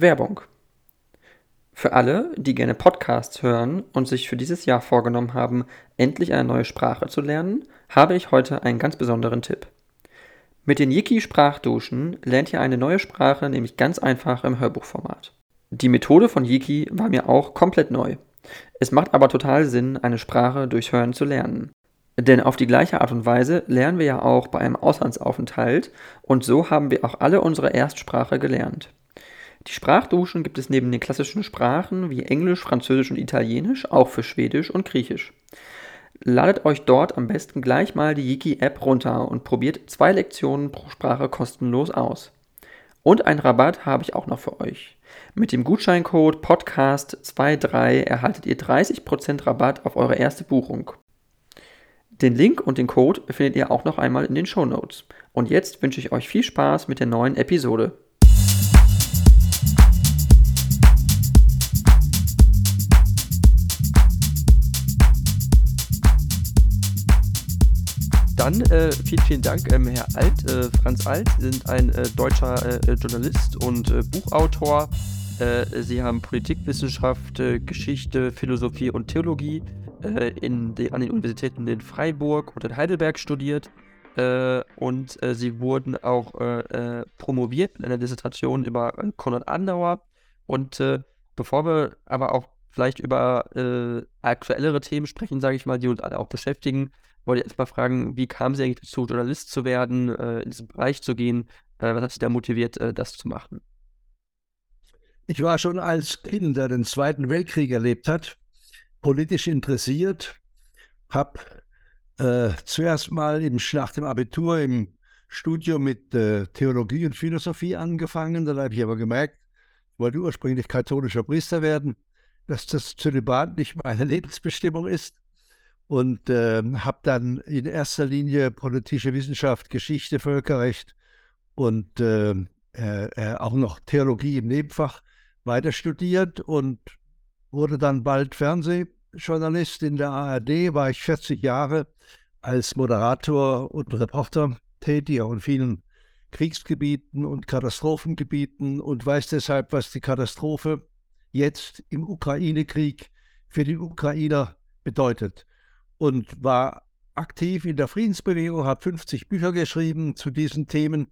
Werbung. Für alle, die gerne Podcasts hören und sich für dieses Jahr vorgenommen haben, endlich eine neue Sprache zu lernen, habe ich heute einen ganz besonderen Tipp. Mit den Yiki-Sprachduschen lernt ihr eine neue Sprache nämlich ganz einfach im Hörbuchformat. Die Methode von Yiki war mir auch komplett neu. Es macht aber total Sinn, eine Sprache durch Hören zu lernen. Denn auf die gleiche Art und Weise lernen wir ja auch bei einem Auslandsaufenthalt und so haben wir auch alle unsere Erstsprache gelernt. Die Sprachduschen gibt es neben den klassischen Sprachen wie Englisch, Französisch und Italienisch auch für Schwedisch und Griechisch. Ladet euch dort am besten gleich mal die Yiki-App runter und probiert zwei Lektionen pro Sprache kostenlos aus. Und einen Rabatt habe ich auch noch für euch. Mit dem Gutscheincode Podcast23 erhaltet ihr 30% Rabatt auf eure erste Buchung. Den Link und den Code findet ihr auch noch einmal in den Show Notes. Und jetzt wünsche ich euch viel Spaß mit der neuen Episode. Dann äh, vielen, vielen Dank, ähm, Herr Alt, äh, Franz Alt. Sind ein äh, deutscher äh, Journalist und äh, Buchautor. Äh, Sie haben Politikwissenschaft, Geschichte, Philosophie und Theologie in de, an den Universitäten in Freiburg und in Heidelberg studiert. und Sie wurden auch promoviert mit einer Dissertation über Konrad Andauer. Und bevor wir aber auch vielleicht über aktuellere Themen sprechen, sage ich mal, die uns alle auch beschäftigen, wollte erst mal fragen, wie kam sie eigentlich dazu, Journalist zu werden, äh, in diesen Bereich zu gehen? Äh, was hat sie da motiviert, äh, das zu machen? Ich war schon als Kind, der den Zweiten Weltkrieg erlebt hat, politisch interessiert, habe äh, zuerst mal im, nach dem Abitur im Studium mit äh, Theologie und Philosophie angefangen. Dann habe ich aber gemerkt, ich wollte ursprünglich katholischer Priester werden, dass das Zölibat nicht meine Lebensbestimmung ist und äh, habe dann in erster Linie politische Wissenschaft, Geschichte, Völkerrecht und äh, äh, auch noch Theologie im Nebenfach weiter studiert und wurde dann bald Fernsehjournalist in der ARD, war ich 40 Jahre als Moderator und Reporter tätig, auch in vielen Kriegsgebieten und Katastrophengebieten und weiß deshalb, was die Katastrophe jetzt im Ukraine-Krieg für die Ukrainer bedeutet und war aktiv in der Friedensbewegung, habe 50 Bücher geschrieben zu diesen Themen,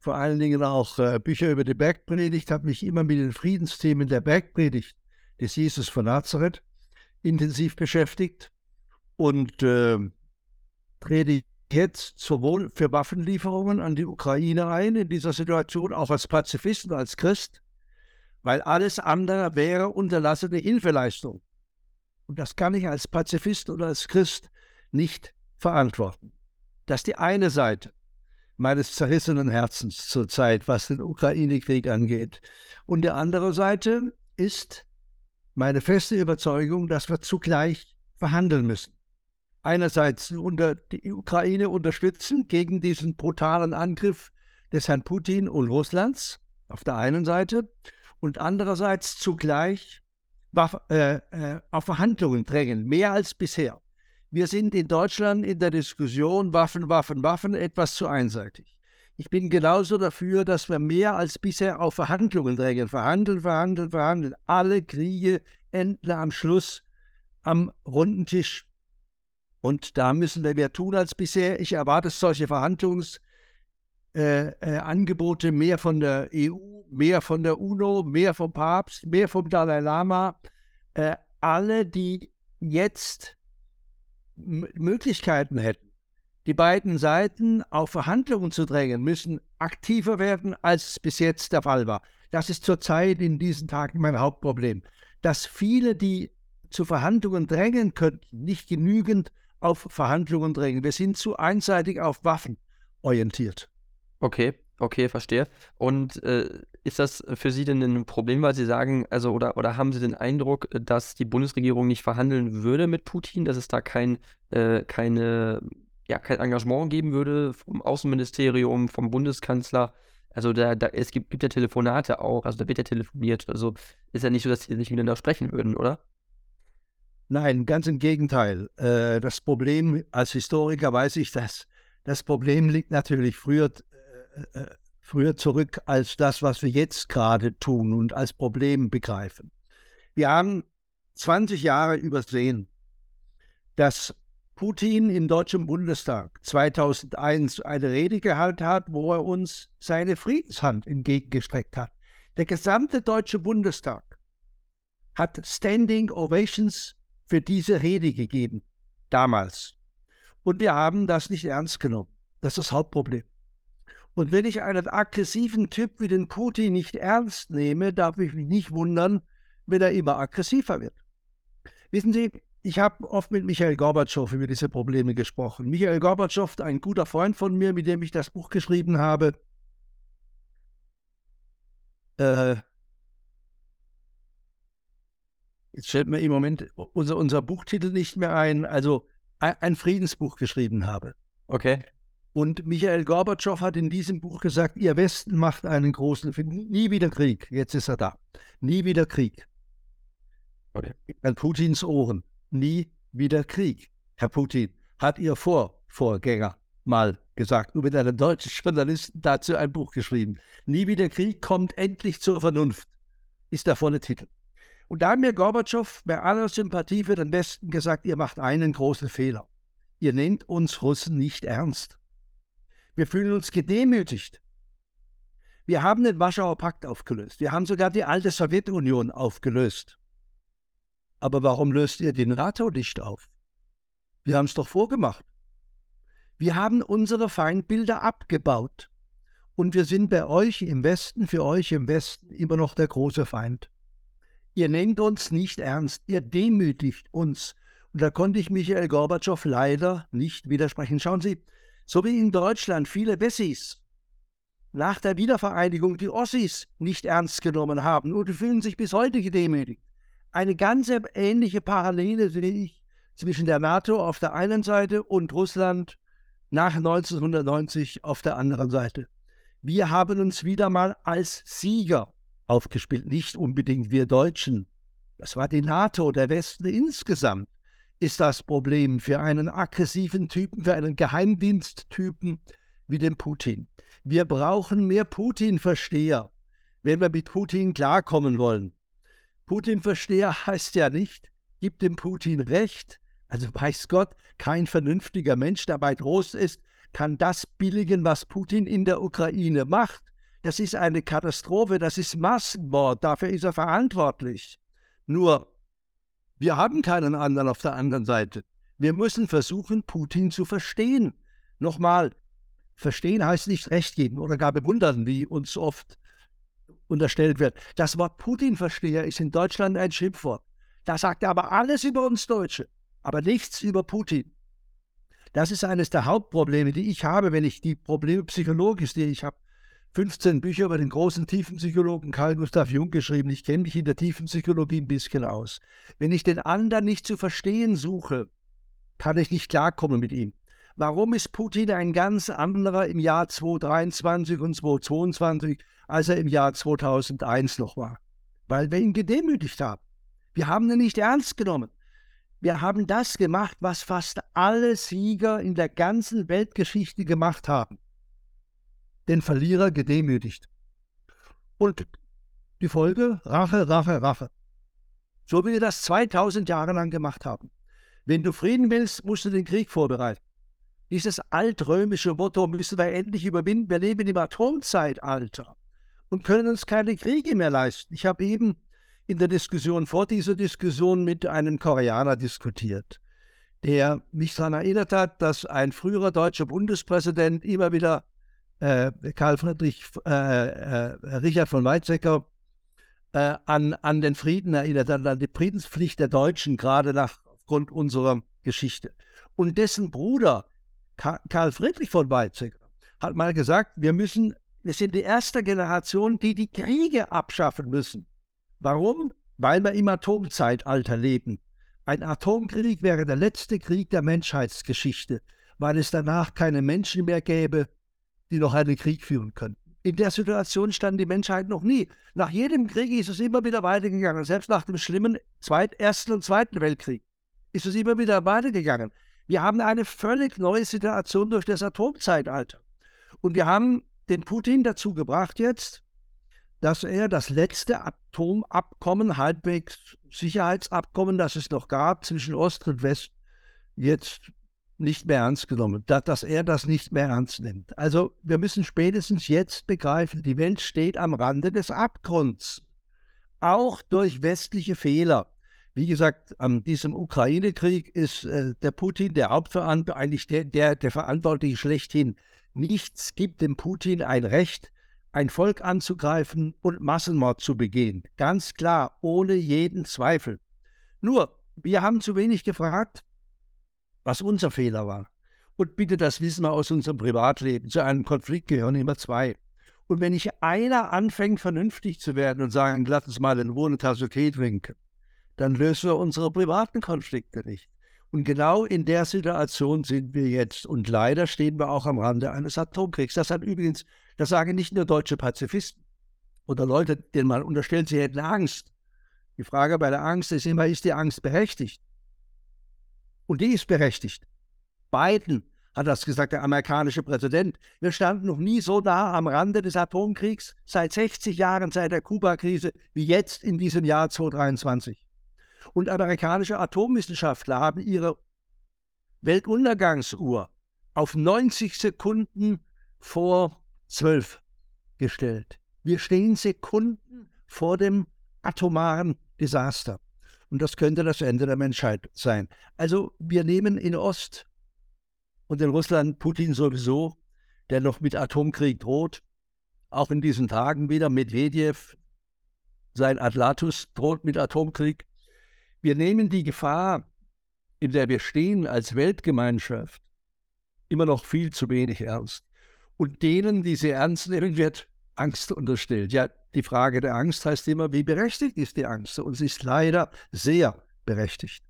vor allen Dingen auch äh, Bücher über die Bergpredigt, habe mich immer mit den Friedensthemen der Bergpredigt des Jesus von Nazareth intensiv beschäftigt und äh, trete jetzt sowohl für Waffenlieferungen an die Ukraine ein, in dieser Situation auch als Pazifist und als Christ, weil alles andere wäre unterlassene Hilfeleistung. Und das kann ich als Pazifist oder als Christ nicht verantworten. Das ist die eine Seite meines zerrissenen Herzens zurzeit, was den Ukraine-Krieg angeht. Und die andere Seite ist meine feste Überzeugung, dass wir zugleich verhandeln müssen. Einerseits unter die Ukraine unterstützen gegen diesen brutalen Angriff des Herrn Putin und Russlands auf der einen Seite und andererseits zugleich äh, äh, auf Verhandlungen drängen, mehr als bisher. Wir sind in Deutschland in der Diskussion Waffen, Waffen, Waffen etwas zu einseitig. Ich bin genauso dafür, dass wir mehr als bisher auf Verhandlungen drängen. Verhandeln, verhandeln, verhandeln. Alle Kriege enden am Schluss am runden Tisch. Und da müssen wir mehr tun als bisher. Ich erwarte solche Verhandlungs- äh, äh, Angebote mehr von der EU, mehr von der UNO, mehr vom Papst, mehr vom Dalai Lama. Äh, alle, die jetzt M Möglichkeiten hätten, die beiden Seiten auf Verhandlungen zu drängen, müssen aktiver werden, als es bis jetzt der Fall war. Das ist zurzeit in diesen Tagen mein Hauptproblem, dass viele, die zu Verhandlungen drängen könnten, nicht genügend auf Verhandlungen drängen. Wir sind zu einseitig auf Waffen orientiert. Okay, okay, verstehe. Und äh, ist das für Sie denn ein Problem, weil Sie sagen, also oder, oder haben Sie den Eindruck, dass die Bundesregierung nicht verhandeln würde mit Putin, dass es da kein, äh, keine, ja, kein Engagement geben würde vom Außenministerium, vom Bundeskanzler? Also da, da, es gibt, gibt ja Telefonate auch, also da wird ja telefoniert. Also ist ja nicht so, dass sie nicht miteinander sprechen würden, oder? Nein, ganz im Gegenteil. Äh, das Problem, als Historiker weiß ich das, das Problem liegt natürlich früher früher zurück als das, was wir jetzt gerade tun und als Problem begreifen. Wir haben 20 Jahre übersehen, dass Putin im Deutschen Bundestag 2001 eine Rede gehalten hat, wo er uns seine Friedenshand entgegengestreckt hat. Der gesamte Deutsche Bundestag hat Standing Ovations für diese Rede gegeben, damals. Und wir haben das nicht ernst genommen. Das ist das Hauptproblem. Und wenn ich einen aggressiven Typ wie den Putin nicht ernst nehme, darf ich mich nicht wundern, wenn er immer aggressiver wird. Wissen Sie, ich habe oft mit Michael Gorbatschow über diese Probleme gesprochen. Michael Gorbatschow, ein guter Freund von mir, mit dem ich das Buch geschrieben habe. Äh, jetzt fällt mir im Moment unser, unser Buchtitel nicht mehr ein, also ein Friedensbuch geschrieben habe. Okay. Und Michael Gorbatschow hat in diesem Buch gesagt, ihr Westen macht einen großen, nie wieder Krieg. Jetzt ist er da. Nie wieder Krieg. Okay. An Putins Ohren. Nie wieder Krieg. Herr Putin, hat Ihr Vorvorgänger mal gesagt und mit einem deutschen Journalisten dazu ein Buch geschrieben. Nie wieder Krieg kommt endlich zur Vernunft, ist der volle Titel. Und da hat mir Gorbatschow bei aller Sympathie für den Westen gesagt, ihr macht einen großen Fehler. Ihr nehmt uns Russen nicht ernst. Wir fühlen uns gedemütigt. Wir haben den Warschauer Pakt aufgelöst. Wir haben sogar die alte Sowjetunion aufgelöst. Aber warum löst ihr den NATO nicht auf? Wir haben es doch vorgemacht. Wir haben unsere Feindbilder abgebaut. Und wir sind bei euch im Westen, für euch im Westen immer noch der große Feind. Ihr nehmt uns nicht ernst, ihr demütigt uns. Und da konnte ich Michael Gorbatschow leider nicht widersprechen. Schauen Sie, so wie in Deutschland viele Wessis nach der Wiedervereinigung die Ossis nicht ernst genommen haben und fühlen sich bis heute gedemütigt. Eine ganz ähnliche Parallele sehe ich zwischen der NATO auf der einen Seite und Russland nach 1990 auf der anderen Seite. Wir haben uns wieder mal als Sieger aufgespielt, nicht unbedingt wir Deutschen. Das war die NATO, der Westen insgesamt ist das Problem für einen aggressiven Typen, für einen Geheimdiensttypen wie den Putin. Wir brauchen mehr Putin-Versteher, wenn wir mit Putin klarkommen wollen. Putin-Versteher heißt ja nicht, gibt dem Putin Recht. Also weiß Gott, kein vernünftiger Mensch, der bei groß ist, kann das billigen, was Putin in der Ukraine macht. Das ist eine Katastrophe, das ist Massenmord, dafür ist er verantwortlich. Nur wir haben keinen anderen auf der anderen Seite. Wir müssen versuchen, Putin zu verstehen. Nochmal, verstehen heißt nicht recht geben oder gar bewundern, wie uns oft unterstellt wird. Das Wort Putin-Versteher ist in Deutschland ein Schimpfwort. Da sagt er aber alles über uns Deutsche, aber nichts über Putin. Das ist eines der Hauptprobleme, die ich habe, wenn ich die Probleme psychologisch, die ich habe, 15 Bücher über den großen Tiefenpsychologen Karl Gustav Jung geschrieben. Ich kenne mich in der Tiefenpsychologie ein bisschen aus. Wenn ich den anderen nicht zu verstehen suche, kann ich nicht klarkommen mit ihm. Warum ist Putin ein ganz anderer im Jahr 2023 und 2022, als er im Jahr 2001 noch war? Weil wir ihn gedemütigt haben. Wir haben ihn nicht ernst genommen. Wir haben das gemacht, was fast alle Sieger in der ganzen Weltgeschichte gemacht haben den Verlierer gedemütigt. Und die Folge? Rache, Rache, Rache. So wie wir das 2000 Jahre lang gemacht haben. Wenn du Frieden willst, musst du den Krieg vorbereiten. Dieses altrömische Motto müssen wir endlich überwinden. Wir leben im Atomzeitalter und können uns keine Kriege mehr leisten. Ich habe eben in der Diskussion vor dieser Diskussion mit einem Koreaner diskutiert, der mich daran erinnert hat, dass ein früherer deutscher Bundespräsident immer wieder äh, Karl Friedrich, äh, äh, Richard von Weizsäcker äh, an, an den Frieden erinnert, an die Friedenspflicht der Deutschen, gerade nach aufgrund unserer Geschichte. Und dessen Bruder, Karl Friedrich von Weizsäcker, hat mal gesagt, wir müssen, wir sind die erste Generation, die die Kriege abschaffen müssen. Warum? Weil wir im Atomzeitalter leben. Ein Atomkrieg wäre der letzte Krieg der Menschheitsgeschichte, weil es danach keine Menschen mehr gäbe, die noch einen Krieg führen können. In der Situation stand die Menschheit noch nie. Nach jedem Krieg ist es immer wieder weitergegangen. Selbst nach dem schlimmen Zweit-, Ersten und Zweiten Weltkrieg ist es immer wieder weitergegangen. Wir haben eine völlig neue Situation durch das Atomzeitalter. Und wir haben den Putin dazu gebracht jetzt, dass er das letzte Atomabkommen, halbwegs Sicherheitsabkommen, das es noch gab zwischen Ost und West, jetzt nicht mehr ernst genommen, dass er das nicht mehr ernst nimmt. Also wir müssen spätestens jetzt begreifen, die Welt steht am Rande des Abgrunds, auch durch westliche Fehler. Wie gesagt, an diesem Ukraine-Krieg ist äh, der Putin der Hauptverantwortliche, eigentlich der, der, der Verantwortliche schlechthin. Nichts gibt dem Putin ein Recht, ein Volk anzugreifen und Massenmord zu begehen. Ganz klar, ohne jeden Zweifel. Nur, wir haben zu wenig gefragt, was unser Fehler war. Und bitte, das wissen wir aus unserem Privatleben. Zu einem Konflikt gehören immer zwei. Und wenn nicht einer anfängt, vernünftig zu werden und sagen, lass uns mal in Ruhe eine Tasse Tee trinken, dann lösen wir unsere privaten Konflikte nicht. Und genau in der Situation sind wir jetzt. Und leider stehen wir auch am Rande eines Atomkriegs. Das hat übrigens, das sagen nicht nur deutsche Pazifisten oder Leute, denen man unterstellt, sie hätten Angst. Die Frage bei der Angst ist immer, ist die Angst berechtigt? Und die ist berechtigt. Biden hat das gesagt, der amerikanische Präsident. Wir standen noch nie so nah am Rande des Atomkriegs seit 60 Jahren, seit der Kuba-Krise, wie jetzt in diesem Jahr 2023. Und amerikanische Atomwissenschaftler haben ihre Weltuntergangsuhr auf 90 Sekunden vor 12 gestellt. Wir stehen Sekunden vor dem atomaren Desaster. Und das könnte das Ende der Menschheit sein. Also wir nehmen in Ost und in Russland Putin sowieso, der noch mit Atomkrieg droht, auch in diesen Tagen wieder Medvedev, sein Atlatus droht mit Atomkrieg. Wir nehmen die Gefahr, in der wir stehen als Weltgemeinschaft, immer noch viel zu wenig ernst. Und denen, die sie ernst nehmen, wird Angst unterstellt. Ja, die Frage der Angst heißt immer, wie berechtigt ist die Angst? Und sie ist leider sehr berechtigt.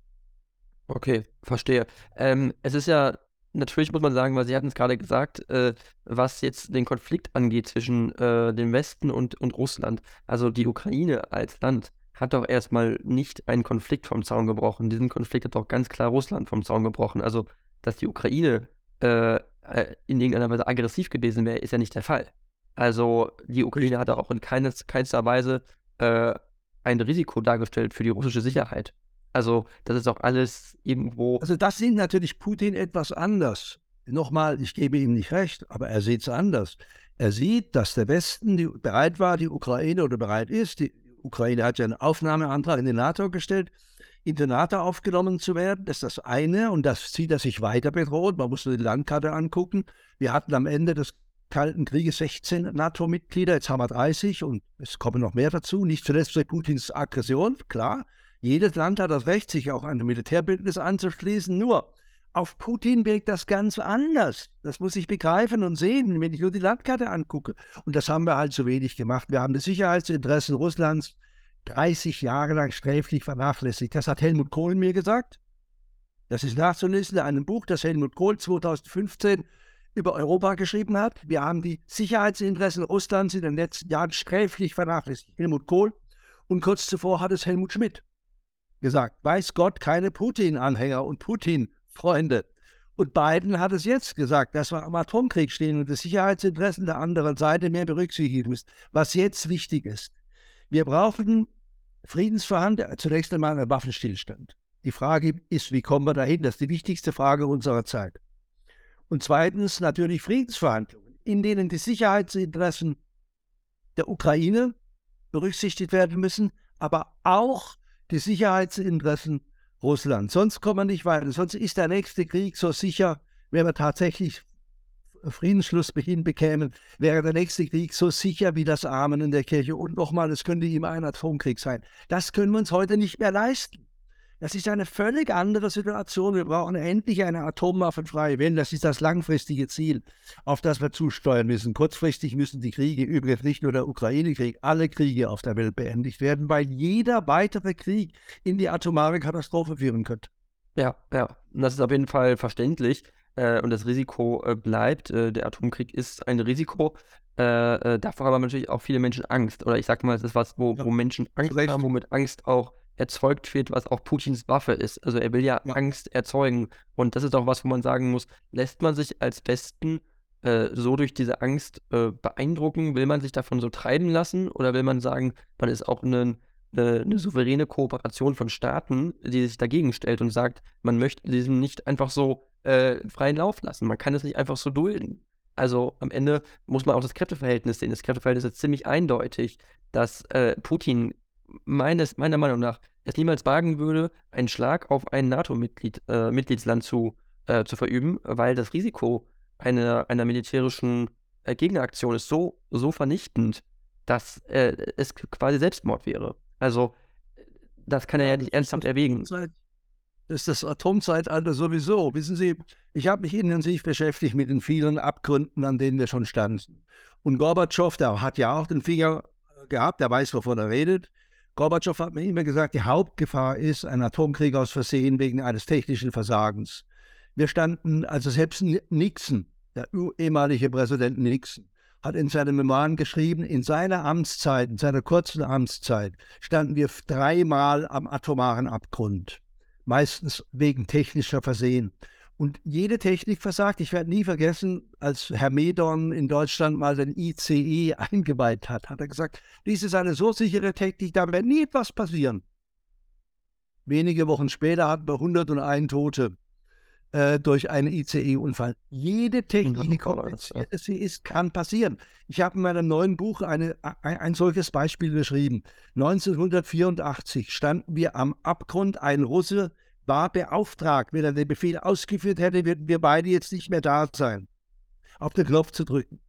Okay, verstehe. Ähm, es ist ja, natürlich muss man sagen, weil Sie hatten es gerade gesagt, äh, was jetzt den Konflikt angeht zwischen äh, dem Westen und, und Russland. Also die Ukraine als Land hat doch erstmal nicht einen Konflikt vom Zaun gebrochen. Diesen Konflikt hat doch ganz klar Russland vom Zaun gebrochen. Also, dass die Ukraine äh, äh in irgendeiner Weise aggressiv gewesen wäre, ist ja nicht der Fall. Also die Ukraine hat auch in keines, keinster Weise äh, ein Risiko dargestellt für die russische Sicherheit. Also das ist auch alles irgendwo. Also das sieht natürlich Putin etwas anders. Nochmal, ich gebe ihm nicht recht, aber er sieht es anders. Er sieht, dass der Westen bereit war, die Ukraine oder bereit ist, die Ukraine hat ja einen Aufnahmeantrag in die NATO gestellt, in die NATO aufgenommen zu werden. Das ist das eine und das sieht er sich weiter bedroht. Man muss nur die Landkarte angucken. Wir hatten am Ende des Kalten Krieges 16 NATO-Mitglieder, jetzt haben wir 30 und es kommen noch mehr dazu. Nicht zuletzt durch Putins Aggression, klar. Jedes Land hat das Recht, sich auch an ein Militärbündnis anzuschließen. Nur auf Putin wirkt das ganz anders. Das muss ich begreifen und sehen, wenn ich nur die Landkarte angucke. Und das haben wir halt zu wenig gemacht. Wir haben die Sicherheitsinteressen Russlands 30 Jahre lang sträflich vernachlässigt. Das hat Helmut Kohl mir gesagt. Das ist nachzulesen in einem Buch, das Helmut Kohl 2015 über Europa geschrieben hat. Wir haben die Sicherheitsinteressen Russlands in den letzten Jahren sträflich vernachlässigt. Helmut Kohl und kurz zuvor hat es Helmut Schmidt gesagt. Weiß Gott, keine Putin-Anhänger und Putin-Freunde. Und Biden hat es jetzt gesagt, dass wir am Atomkrieg stehen und die Sicherheitsinteressen der anderen Seite mehr berücksichtigen müssen. Was jetzt wichtig ist, wir brauchen Friedensverhandlungen, zunächst einmal einen Waffenstillstand. Die Frage ist, wie kommen wir dahin? Das ist die wichtigste Frage unserer Zeit. Und zweitens natürlich Friedensverhandlungen, in denen die Sicherheitsinteressen der Ukraine berücksichtigt werden müssen, aber auch die Sicherheitsinteressen Russlands. Sonst kommen wir nicht weiter. Sonst ist der nächste Krieg so sicher, wenn wir tatsächlich Friedensschluss hinbekämen, wäre der nächste Krieg so sicher wie das Amen in der Kirche. Und nochmal, es könnte immer ein Atomkrieg sein. Das können wir uns heute nicht mehr leisten. Das ist eine völlig andere Situation. Wir brauchen endlich eine atomwaffenfreie Welt. Das ist das langfristige Ziel, auf das wir zusteuern müssen. Kurzfristig müssen die Kriege, übrigens nicht nur der Ukraine-Krieg, alle Kriege auf der Welt beendigt werden, weil jeder weitere Krieg in die atomare Katastrophe führen könnte. Ja, ja, und das ist auf jeden Fall verständlich. Äh, und das Risiko äh, bleibt. Äh, der Atomkrieg ist ein Risiko. Davor haben natürlich auch viele Menschen Angst. Oder ich sag mal, es ist was, wo, ja. wo Menschen Angst haben, wo mit Angst auch erzeugt wird, was auch Putins Waffe ist. Also er will ja, ja. Angst erzeugen. Und das ist auch was, wo man sagen muss, lässt man sich als Westen äh, so durch diese Angst äh, beeindrucken? Will man sich davon so treiben lassen oder will man sagen, man ist auch eine, eine, eine souveräne Kooperation von Staaten, die sich dagegen stellt und sagt, man möchte diesen nicht einfach so äh, freien Lauf lassen. Man kann es nicht einfach so dulden. Also am Ende muss man auch das Kräfteverhältnis sehen. Das Kräfteverhältnis ist ziemlich eindeutig, dass äh, Putin meines, meiner Meinung nach es niemals wagen würde, einen Schlag auf ein NATO-Mitglied, äh, zu, äh, zu verüben, weil das Risiko einer, einer militärischen äh, Gegneraktion ist so, so vernichtend, dass äh, es quasi Selbstmord wäre. Also das kann er ja nicht ernsthaft erwägen. Das ist das Atomzeitalter sowieso. Wissen Sie, ich habe mich intensiv beschäftigt mit den vielen Abgründen, an denen wir schon standen. Und Gorbatschow, der hat ja auch den Finger gehabt, der weiß, wovon er redet. Gorbatschow hat mir immer gesagt, die Hauptgefahr ist ein Atomkrieg aus Versehen wegen eines technischen Versagens. Wir standen, also selbst Nixon, der ehemalige Präsident Nixon, hat in seinen Memoiren geschrieben, in seiner Amtszeit, in seiner kurzen Amtszeit, standen wir dreimal am atomaren Abgrund. Meistens wegen technischer Versehen. Und jede Technik versagt. Ich werde nie vergessen, als Herr Medon in Deutschland mal den ICE eingeweiht hat, hat er gesagt, dies ist eine so sichere Technik, da wird nie etwas passieren. Wenige Wochen später hatten wir 101 Tote äh, durch einen ICE-Unfall. Jede Technik, die kompliziert sie ist, kann passieren. Ich habe in meinem neuen Buch eine, ein, ein solches Beispiel beschrieben. 1984 standen wir am Abgrund, ein Russe war beauftragt. Wenn er den Befehl ausgeführt hätte, würden wir beide jetzt nicht mehr da sein, auf den Knopf zu drücken.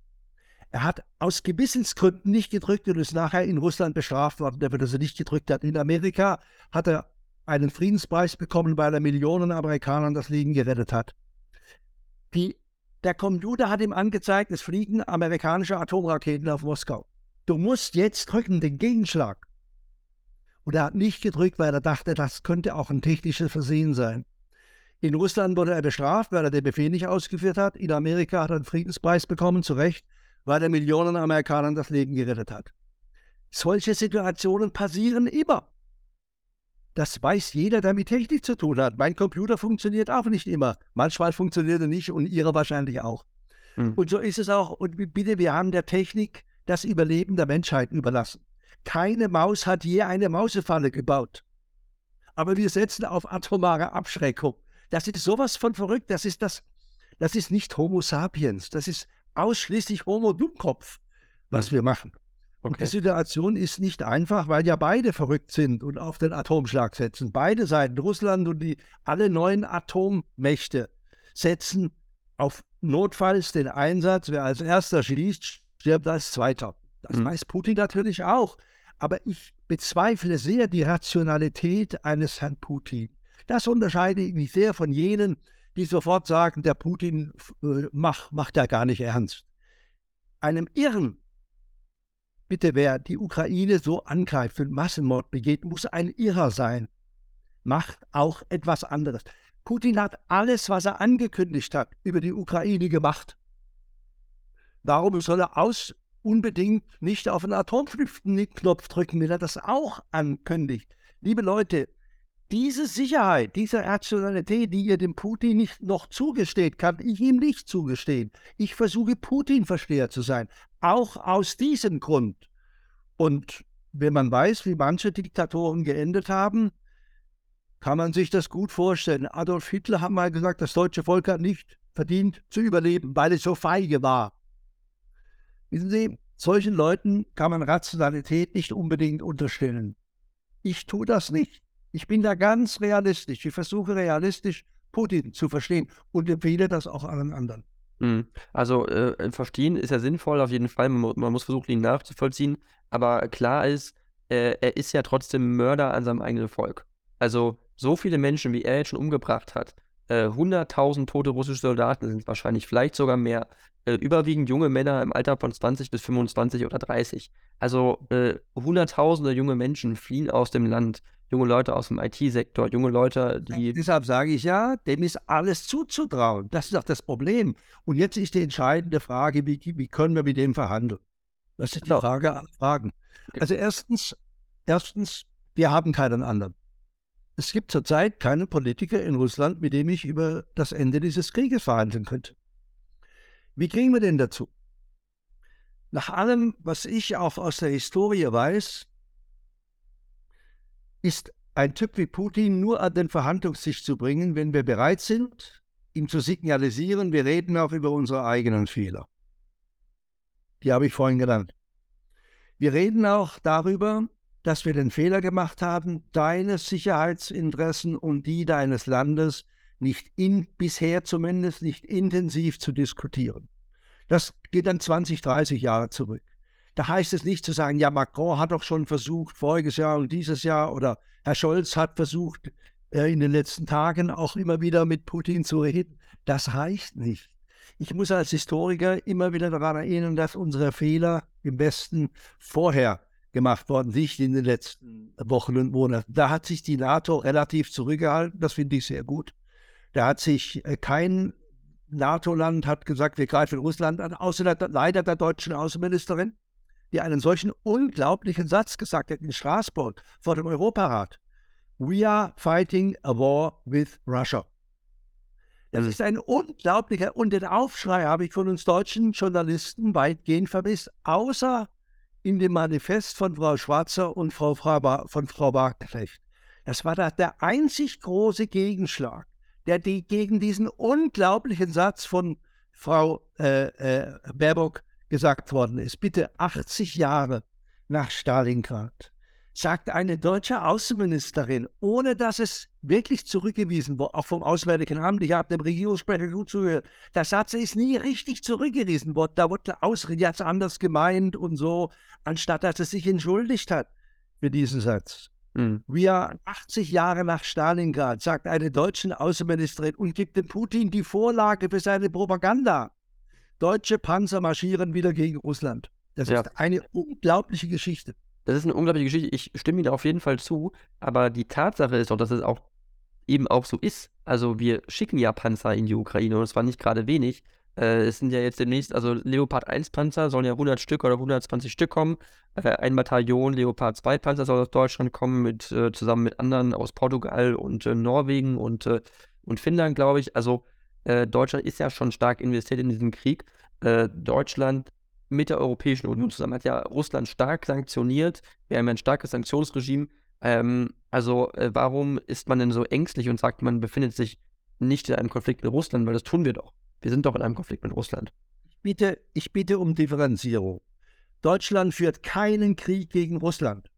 Er hat aus Gewissensgründen nicht gedrückt und ist nachher in Russland bestraft worden, dafür, dass er nicht gedrückt hat. In Amerika hat er einen Friedenspreis bekommen, weil er Millionen Amerikanern das Leben gerettet hat. Die, der Computer hat ihm angezeigt, es fliegen amerikanische Atomraketen auf Moskau. Du musst jetzt drücken, den Gegenschlag. Und er hat nicht gedrückt, weil er dachte, das könnte auch ein technisches Versehen sein. In Russland wurde er bestraft, weil er den Befehl nicht ausgeführt hat. In Amerika hat er einen Friedenspreis bekommen, zu Recht, weil er Millionen Amerikanern das Leben gerettet hat. Solche Situationen passieren immer. Das weiß jeder, der mit Technik zu tun hat. Mein Computer funktioniert auch nicht immer. Manchmal funktioniert er nicht und Ihre wahrscheinlich auch. Hm. Und so ist es auch. Und bitte, wir haben der Technik das Überleben der Menschheit überlassen. Keine Maus hat je eine Mausefalle gebaut. Aber wir setzen auf atomare Abschreckung. Das ist sowas von verrückt. Das ist das, das ist nicht Homo sapiens. Das ist ausschließlich Homo Dummkopf, was wir machen. Okay. Die Situation ist nicht einfach, weil ja beide verrückt sind und auf den Atomschlag setzen. Beide Seiten, Russland und die alle neuen Atommächte, setzen auf notfalls den Einsatz. Wer als erster schließt, stirbt als zweiter. Das mhm. weiß Putin natürlich auch. Aber ich bezweifle sehr die Rationalität eines Herrn Putin. Das unterscheide ich mich sehr von jenen, die sofort sagen, der Putin äh, macht, macht er gar nicht ernst. Einem Irren Bitte, wer die Ukraine so angreift und Massenmord begeht, muss ein Irrer sein. Macht auch etwas anderes. Putin hat alles, was er angekündigt hat, über die Ukraine gemacht. Warum soll er aus unbedingt nicht auf den Atomflüchten-Knopf drücken, wenn er das auch ankündigt? Liebe Leute, diese Sicherheit, diese Rationalität, die ihr dem Putin nicht noch zugesteht, kann ich ihm nicht zugestehen. Ich versuche Putin-Versteher zu sein, auch aus diesem Grund. Und wenn man weiß, wie manche Diktatoren geendet haben, kann man sich das gut vorstellen. Adolf Hitler hat mal gesagt, das deutsche Volk hat nicht verdient zu überleben, weil es so feige war. Wissen Sie, solchen Leuten kann man Rationalität nicht unbedingt unterstellen. Ich tue das nicht. Ich bin da ganz realistisch. Ich versuche realistisch Putin zu verstehen und empfehle das auch allen anderen. Mhm. Also äh, verstehen ist ja sinnvoll auf jeden Fall. Man, man, muss versuchen, ihn nachzuvollziehen. Aber klar ist, äh, er ist ja trotzdem Mörder an seinem eigenen Volk. Also so viele Menschen, wie er jetzt schon umgebracht hat, äh, 100.000 tote russische Soldaten sind wahrscheinlich, vielleicht sogar mehr. Äh, überwiegend junge Männer im Alter von 20 bis 25 oder 30. Also äh, Hunderttausende junge Menschen fliehen aus dem Land junge Leute aus dem IT-Sektor, junge Leute, die. Deshalb sage ich ja, dem ist alles zuzutrauen. Das ist auch das Problem. Und jetzt ist die entscheidende Frage, wie, wie können wir mit dem verhandeln? Das ist die genau. Frage aller Fragen. Also erstens, erstens, wir haben keinen anderen. Es gibt zurzeit keinen Politiker in Russland, mit dem ich über das Ende dieses Krieges verhandeln könnte. Wie kriegen wir denn dazu? Nach allem, was ich auch aus der Historie weiß, ist ein Typ wie Putin nur an den Verhandlungstisch zu bringen, wenn wir bereit sind, ihm zu signalisieren, wir reden auch über unsere eigenen Fehler. Die habe ich vorhin genannt. Wir reden auch darüber, dass wir den Fehler gemacht haben, deine Sicherheitsinteressen und die deines Landes nicht in, bisher zumindest nicht intensiv zu diskutieren. Das geht dann 20, 30 Jahre zurück. Da heißt es nicht zu sagen, ja, Macron hat doch schon versucht, voriges Jahr und dieses Jahr, oder Herr Scholz hat versucht, äh, in den letzten Tagen auch immer wieder mit Putin zu reden. Das reicht nicht. Ich muss als Historiker immer wieder daran erinnern, dass unsere Fehler im Westen vorher gemacht worden, nicht in den letzten Wochen und Monaten. Da hat sich die NATO relativ zurückgehalten, das finde ich sehr gut. Da hat sich äh, kein NATO-Land hat gesagt, wir greifen Russland an, außer der, leider der deutschen Außenministerin, die einen solchen unglaublichen Satz gesagt hat in Straßburg vor dem Europarat. We are fighting a war with Russia. Das ist ein unglaublicher, und den Aufschrei habe ich von uns deutschen Journalisten weitgehend vermisst, außer in dem Manifest von Frau Schwarzer und Frau, Frau, von Frau Wagenknecht. Das war da der einzig große Gegenschlag der die gegen diesen unglaublichen Satz von Frau äh, äh, Baerbock gesagt worden ist. Bitte 80 Jahre nach Stalingrad sagt eine deutsche Außenministerin, ohne dass es wirklich zurückgewiesen wurde, auch vom Auswärtigen Amt, ich habe dem Regierungssprecher gut zugehört, der Satz ist nie richtig zurückgewiesen worden, da wurde Ausrede jetzt anders gemeint und so, anstatt dass er sich entschuldigt hat für diesen Satz. Mhm. Wir 80 Jahre nach Stalingrad, sagt eine deutsche Außenministerin und gibt dem Putin die Vorlage für seine Propaganda. Deutsche Panzer marschieren wieder gegen Russland. Das ja. ist eine unglaubliche Geschichte. Das ist eine unglaubliche Geschichte. Ich stimme Ihnen auf jeden Fall zu. Aber die Tatsache ist doch, dass es auch eben auch so ist. Also wir schicken ja Panzer in die Ukraine und es war nicht gerade wenig. Äh, es sind ja jetzt demnächst, also Leopard 1 Panzer sollen ja 100 Stück oder 120 Stück kommen. Äh, ein Bataillon Leopard 2 Panzer soll aus Deutschland kommen, mit, äh, zusammen mit anderen aus Portugal und äh, Norwegen und, äh, und Finnland, glaube ich. Also äh, Deutschland ist ja schon stark investiert in diesen Krieg. Deutschland mit der Europäischen Union zusammen hat ja Russland stark sanktioniert. Wir haben ein starkes Sanktionsregime. Ähm, also warum ist man denn so ängstlich und sagt, man befindet sich nicht in einem Konflikt mit Russland, weil das tun wir doch. Wir sind doch in einem Konflikt mit Russland. Ich bitte, ich bitte um Differenzierung. Deutschland führt keinen Krieg gegen Russland.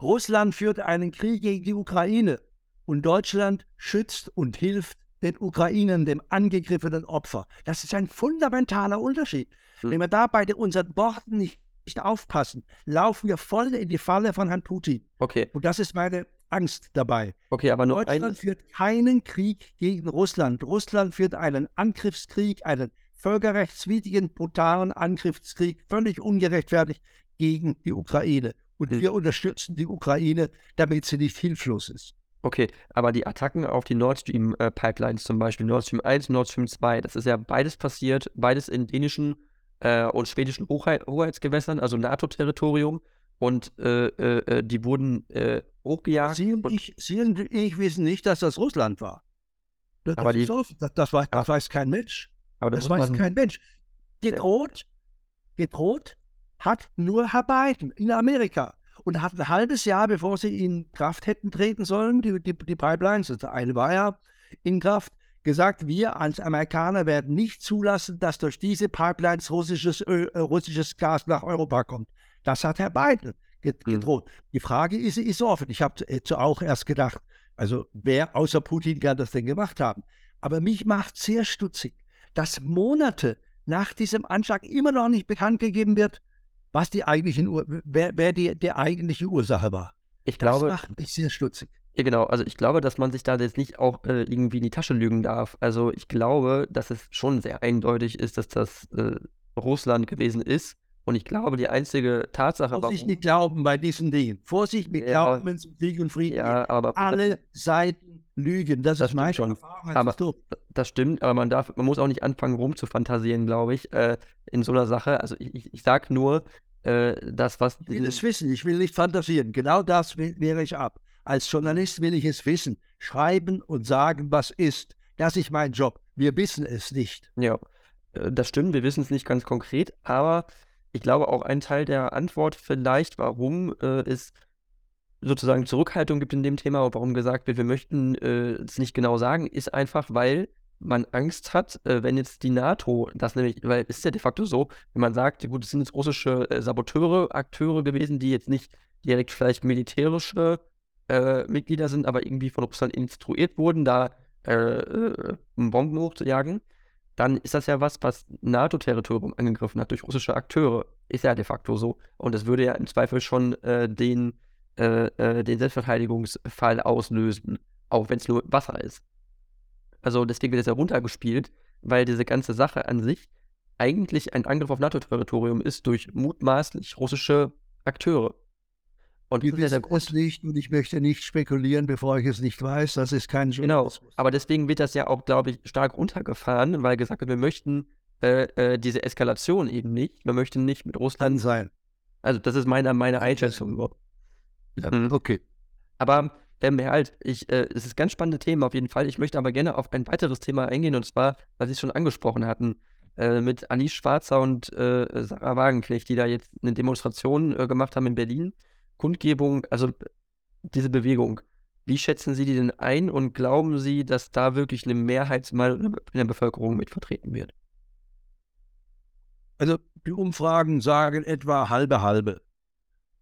Russland führt einen Krieg gegen die Ukraine und Deutschland schützt und hilft den Ukrainern, dem angegriffenen Opfer. Das ist ein fundamentaler Unterschied. Hm. Wenn wir da bei unseren Worten nicht, nicht aufpassen, laufen wir voll in die Falle von Herrn Putin. Okay. Und das ist meine Angst dabei. Okay, aber nur Deutschland ein... führt keinen Krieg gegen Russland. Russland führt einen Angriffskrieg, einen völkerrechtswidrigen, brutalen Angriffskrieg, völlig ungerechtfertigt gegen die Ukraine. Und hm. wir unterstützen die Ukraine, damit sie nicht hilflos ist. Okay, aber die Attacken auf die Nord Stream äh, Pipelines zum Beispiel, Nord Stream 1, Nord Stream 2, das ist ja beides passiert, beides in dänischen äh, und schwedischen Hochheit Hoheitsgewässern, also NATO-Territorium. Und äh, äh, äh die wurden äh, hochgejagt. Sie und, ich, Sie und ich wissen nicht, dass das Russland war. Das, aber das, die, das, das, weiß, das weiß kein Mensch. Aber das, das weiß kein Mensch. Gedroht, gedroht hat nur Herr Biden in Amerika und hat ein halbes Jahr, bevor sie in Kraft hätten treten sollen, die, die, die Pipelines, also eine war ja in Kraft, gesagt, wir als Amerikaner werden nicht zulassen, dass durch diese Pipelines russisches, äh, russisches Gas nach Europa kommt. Das hat Herr Biden. Gedroht. Mhm. Die Frage ist, ist offen. Ich habe äh, auch erst gedacht, also wer außer Putin kann das denn gemacht haben? Aber mich macht sehr stutzig, dass Monate nach diesem Anschlag immer noch nicht bekannt gegeben wird, was die eigentlichen, wer, wer die, der eigentliche Ursache war. Ich glaube, das macht mich sehr stutzig. Ja, genau. Also ich glaube, dass man sich da jetzt nicht auch äh, irgendwie in die Tasche lügen darf. Also ich glaube, dass es schon sehr eindeutig ist, dass das äh, Russland gewesen ist. Und ich glaube, die einzige Tatsache. Vorsicht mit Glauben bei diesen Dingen. Vorsicht mit ja, Glauben, wenn es um Krieg und Frieden ja, geht. Aber Alle Seiten lügen. Das, das ist meine schon. Erfahrung. Aber, das stimmt, aber man darf, man muss auch nicht anfangen, rumzufantasieren, glaube ich, äh, in so einer Sache. Also ich, ich, ich sage nur, äh, das, was. Ich will es wissen, ich will nicht fantasieren. Genau das wehre ich ab. Als Journalist will ich es wissen. Schreiben und sagen, was ist. Das ist mein Job. Wir wissen es nicht. Ja. Äh, das stimmt, wir wissen es nicht ganz konkret, aber ich glaube auch ein Teil der Antwort vielleicht, warum äh, es sozusagen Zurückhaltung gibt in dem Thema warum gesagt wird, wir möchten äh, es nicht genau sagen, ist einfach, weil man Angst hat, äh, wenn jetzt die NATO, das nämlich, weil es ist ja de facto so, wenn man sagt, gut, es sind jetzt russische äh, Saboteure, Akteure gewesen, die jetzt nicht direkt vielleicht militärische äh, Mitglieder sind, aber irgendwie von Russland instruiert wurden, da äh, Bomben hochzujagen, dann ist das ja was, was NATO-Territorium angegriffen hat durch russische Akteure. Ist ja de facto so. Und es würde ja im Zweifel schon äh, den, äh, äh, den Selbstverteidigungsfall auslösen, auch wenn es nur Wasser ist. Also deswegen wird es ja runtergespielt, weil diese ganze Sache an sich eigentlich ein Angriff auf NATO-Territorium ist durch mutmaßlich russische Akteure. Und Wir wissen es nicht und ich möchte nicht spekulieren, bevor ich es nicht weiß. Das ist kein Genau, aber deswegen wird das ja auch, glaube ich, stark runtergefahren, weil gesagt wird, wir möchten äh, äh, diese Eskalation eben nicht. Wir möchten nicht mit Russland Kann sein. Also das ist meine, meine Einschätzung. Ja, mhm. okay. Aber ähm, halt, ich, äh, es ist ein ganz spannendes Thema auf jeden Fall. Ich möchte aber gerne auf ein weiteres Thema eingehen und zwar, was Sie schon angesprochen hatten, äh, mit Alice Schwarzer und äh, Sarah Wagenknecht, die da jetzt eine Demonstration äh, gemacht haben in Berlin. Kundgebung, also diese Bewegung, wie schätzen Sie die denn ein und glauben Sie, dass da wirklich eine Mehrheitsmeinung in der Bevölkerung mit vertreten wird? Also die Umfragen sagen etwa halbe halbe.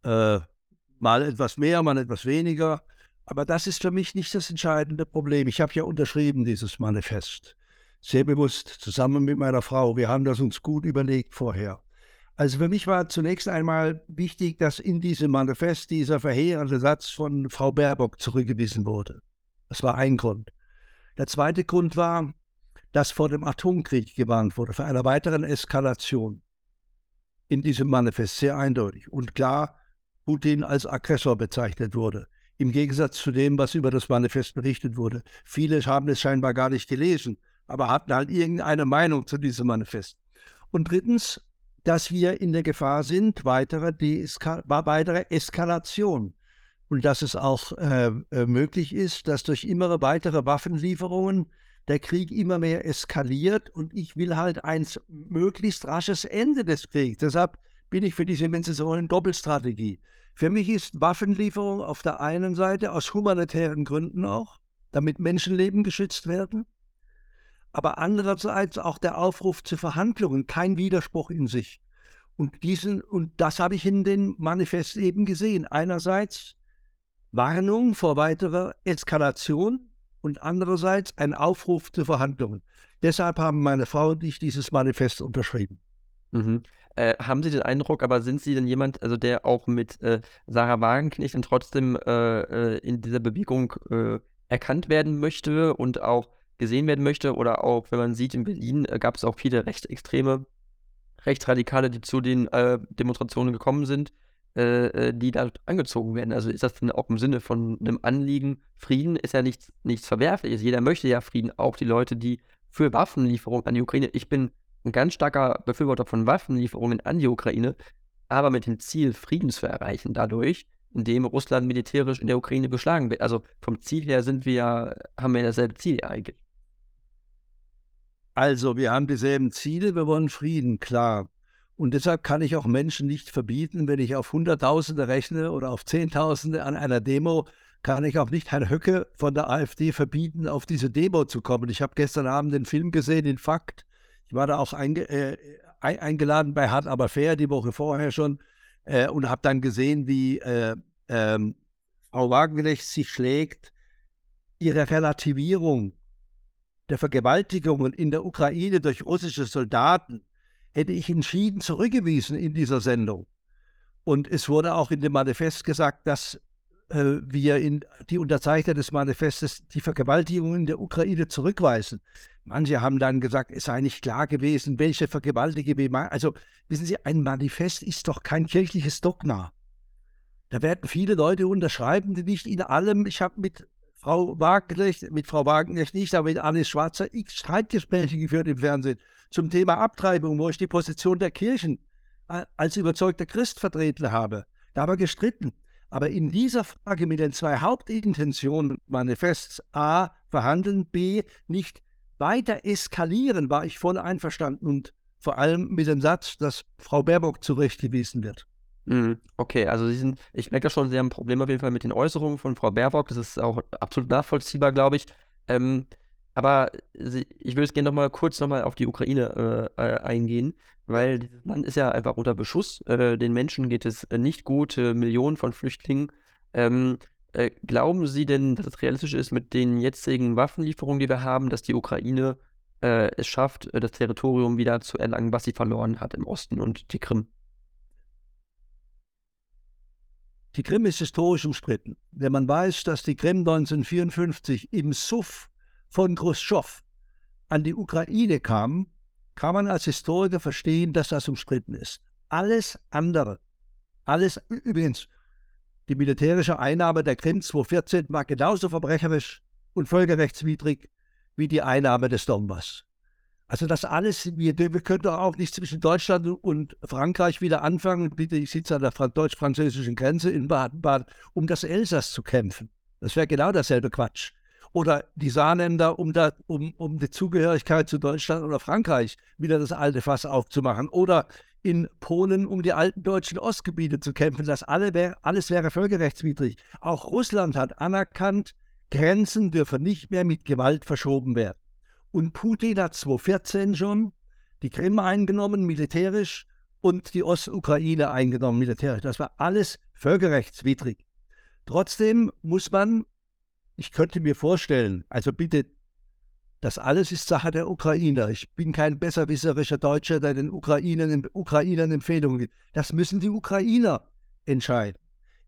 Äh, mal etwas mehr, mal etwas weniger. Aber das ist für mich nicht das entscheidende Problem. Ich habe ja unterschrieben dieses Manifest. Sehr bewusst, zusammen mit meiner Frau. Wir haben das uns gut überlegt vorher. Also für mich war zunächst einmal wichtig, dass in diesem Manifest dieser verheerende Satz von Frau Baerbock zurückgewiesen wurde. Das war ein Grund. Der zweite Grund war, dass vor dem Atomkrieg gewarnt wurde, vor einer weiteren Eskalation in diesem Manifest sehr eindeutig und klar Putin als Aggressor bezeichnet wurde, im Gegensatz zu dem, was über das Manifest berichtet wurde. Viele haben es scheinbar gar nicht gelesen, aber hatten halt irgendeine Meinung zu diesem Manifest. Und drittens dass wir in der Gefahr sind, weitere, weitere Eskalation. Und dass es auch äh, äh, möglich ist, dass durch immer weitere Waffenlieferungen der Krieg immer mehr eskaliert. Und ich will halt ein möglichst rasches Ende des Kriegs. Deshalb bin ich für diese Menschensohlen Doppelstrategie. Für mich ist Waffenlieferung auf der einen Seite aus humanitären Gründen auch, damit Menschenleben geschützt werden aber andererseits auch der Aufruf zu Verhandlungen, kein Widerspruch in sich. Und diesen, und das habe ich in den Manifest eben gesehen. Einerseits Warnung vor weiterer Eskalation und andererseits ein Aufruf zu Verhandlungen. Deshalb haben meine Frau und ich dieses Manifest unterschrieben. Mhm. Äh, haben Sie den Eindruck, aber sind Sie denn jemand, also der auch mit äh, Sarah Wagenknecht und trotzdem äh, äh in dieser Bewegung äh, erkannt werden möchte und auch gesehen werden möchte. Oder auch, wenn man sieht, in Berlin äh, gab es auch viele rechtsextreme, Rechtsradikale, die zu den äh, Demonstrationen gekommen sind, äh, äh die da angezogen werden. Also ist das denn auch im Sinne von einem Anliegen? Frieden ist ja nichts, nichts Verwerfliches. Jeder möchte ja Frieden, auch die Leute, die für Waffenlieferungen an die Ukraine. Ich bin ein ganz starker Befürworter von Waffenlieferungen an die Ukraine, aber mit dem Ziel, Frieden zu erreichen dadurch, indem Russland militärisch in der Ukraine geschlagen wird. Also vom Ziel her sind wir haben wir dasselbe Ziel eigentlich. Also, wir haben dieselben Ziele, wir wollen Frieden, klar. Und deshalb kann ich auch Menschen nicht verbieten, wenn ich auf Hunderttausende rechne oder auf Zehntausende an einer Demo, kann ich auch nicht Herrn Höcke von der AfD verbieten, auf diese Demo zu kommen. Ich habe gestern Abend den Film gesehen, den Fakt. Ich war da auch einge äh, eingeladen bei Hart aber fair, die Woche vorher schon, äh, und habe dann gesehen, wie äh, ähm, Frau Wagenknecht sich schlägt, ihre Relativierung der Vergewaltigungen in der Ukraine durch russische Soldaten hätte ich entschieden zurückgewiesen in dieser Sendung. Und es wurde auch in dem Manifest gesagt, dass äh, wir in die Unterzeichner des Manifestes die Vergewaltigungen in der Ukraine zurückweisen. Manche haben dann gesagt, es sei nicht klar gewesen, welche meinen. Also wissen Sie, ein Manifest ist doch kein kirchliches Dogma. Da werden viele Leute unterschreiben, die nicht in allem, ich habe mit Frau Wagenknecht, mit Frau Wagenknecht nicht, aber mit Alice Schwarzer x Streitgespräche geführt im Fernsehen zum Thema Abtreibung, wo ich die Position der Kirchen als überzeugter Christ vertreten habe. Da wir gestritten. Aber in dieser Frage mit den zwei Hauptintentionen Manifests A, verhandeln, B, nicht weiter eskalieren, war ich voll einverstanden und vor allem mit dem Satz, dass Frau Baerbock zurechtgewiesen wird. Mhm, okay, also Sie sind, ich merke schon, Sie haben ein Problem auf jeden Fall mit den Äußerungen von Frau Baerbock. Das ist auch absolut nachvollziehbar, glaube ich. Ähm, aber Sie, ich würde jetzt gerne noch mal kurz noch mal auf die Ukraine äh, äh, eingehen, weil dieses Land ist ja einfach unter Beschuss. Äh, den Menschen geht es nicht gut, äh, Millionen von Flüchtlingen. Ähm, äh, glauben Sie denn, dass es realistisch ist mit den jetzigen Waffenlieferungen, die wir haben, dass die Ukraine äh, es schafft, das Territorium wieder zu erlangen, was sie verloren hat im Osten und die Krim? Die Krim ist historisch umstritten. Wenn man weiß, dass die Krim 1954 im Suff von Khrushchev an die Ukraine kam, kann man als Historiker verstehen, dass das umstritten ist. Alles andere, alles übrigens, die militärische Einnahme der Krim 2014 war genauso verbrecherisch und völkerrechtswidrig wie die Einnahme des Donbass. Also das alles, wir, wir können doch auch nicht zwischen Deutschland und Frankreich wieder anfangen. Bitte, ich sitze an der deutsch-französischen Grenze in Baden-Baden, um das Elsass zu kämpfen. Das wäre genau dasselbe Quatsch. Oder die Saarländer, um, da, um, um die Zugehörigkeit zu Deutschland oder Frankreich wieder das alte Fass aufzumachen. Oder in Polen, um die alten deutschen Ostgebiete zu kämpfen. Das alle wär, alles wäre völkerrechtswidrig. Auch Russland hat anerkannt, Grenzen dürfen nicht mehr mit Gewalt verschoben werden. Und Putin hat 2014 schon die Krim eingenommen, militärisch, und die Ostukraine eingenommen, militärisch. Das war alles völkerrechtswidrig. Trotzdem muss man, ich könnte mir vorstellen, also bitte, das alles ist Sache der Ukrainer. Ich bin kein besserwisserischer Deutscher, der den Ukrainern, Ukrainern Empfehlungen gibt. Das müssen die Ukrainer entscheiden.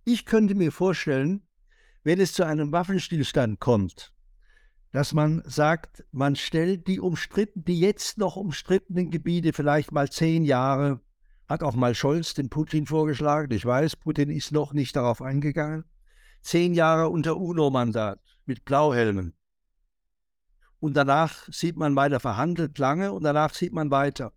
Ich könnte mir vorstellen, wenn es zu einem Waffenstillstand kommt, dass man sagt, man stellt die umstritten, die jetzt noch umstrittenen Gebiete vielleicht mal zehn Jahre, hat auch mal Scholz den Putin vorgeschlagen, ich weiß, Putin ist noch nicht darauf eingegangen, zehn Jahre unter UNO-Mandat mit Blauhelmen. Und danach sieht man weiter verhandelt lange und danach sieht man weiter.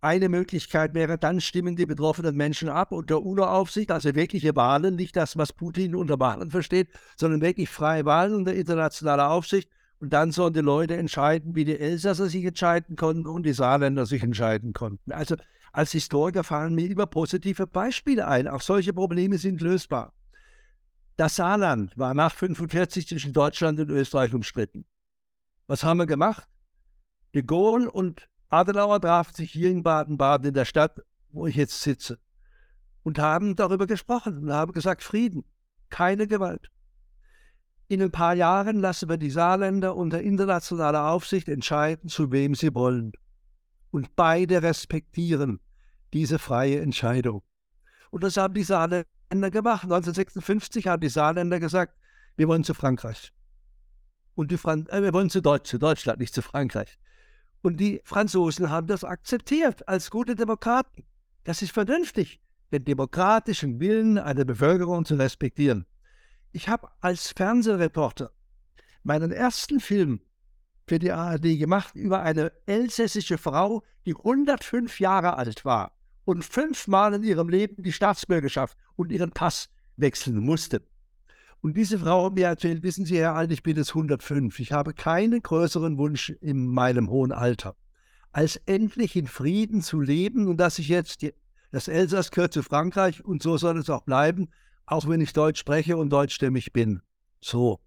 Eine Möglichkeit wäre, dann stimmen die betroffenen Menschen ab unter UNO-Aufsicht, also wirkliche Wahlen, nicht das, was Putin unter Wahlen versteht, sondern wirklich freie Wahlen unter internationaler Aufsicht. Und dann sollen die Leute entscheiden, wie die Elsasser sich entscheiden konnten und die Saarländer sich entscheiden konnten. Also als Historiker fallen mir immer positive Beispiele ein. Auch solche Probleme sind lösbar. Das Saarland war nach 1945 zwischen Deutschland und Österreich umstritten. Was haben wir gemacht? De Gaulle und Adenauer trafen sich hier in Baden-Baden in der Stadt, wo ich jetzt sitze, und haben darüber gesprochen und haben gesagt, Frieden, keine Gewalt. In ein paar Jahren lassen wir die Saarländer unter internationaler Aufsicht entscheiden, zu wem sie wollen. Und beide respektieren diese freie Entscheidung. Und das haben die Saarländer gemacht. 1956 haben die Saarländer gesagt, wir wollen zu Frankreich. Und die Fran äh, wir wollen zu, Deutsch, zu Deutschland, nicht zu Frankreich. Und die Franzosen haben das akzeptiert als gute Demokraten. Das ist vernünftig, den demokratischen Willen einer Bevölkerung zu respektieren. Ich habe als Fernsehreporter meinen ersten Film für die ARD gemacht über eine elsässische Frau, die 105 Jahre alt war und fünfmal in ihrem Leben die Staatsbürgerschaft und ihren Pass wechseln musste. Und diese Frau hat mir erzählt, wissen Sie, Herr Alt, ich bin jetzt 105. Ich habe keinen größeren Wunsch in meinem hohen Alter, als endlich in Frieden zu leben und dass ich jetzt, die, das Elsass gehört zu Frankreich und so soll es auch bleiben, auch wenn ich Deutsch spreche und deutschstämmig bin. So,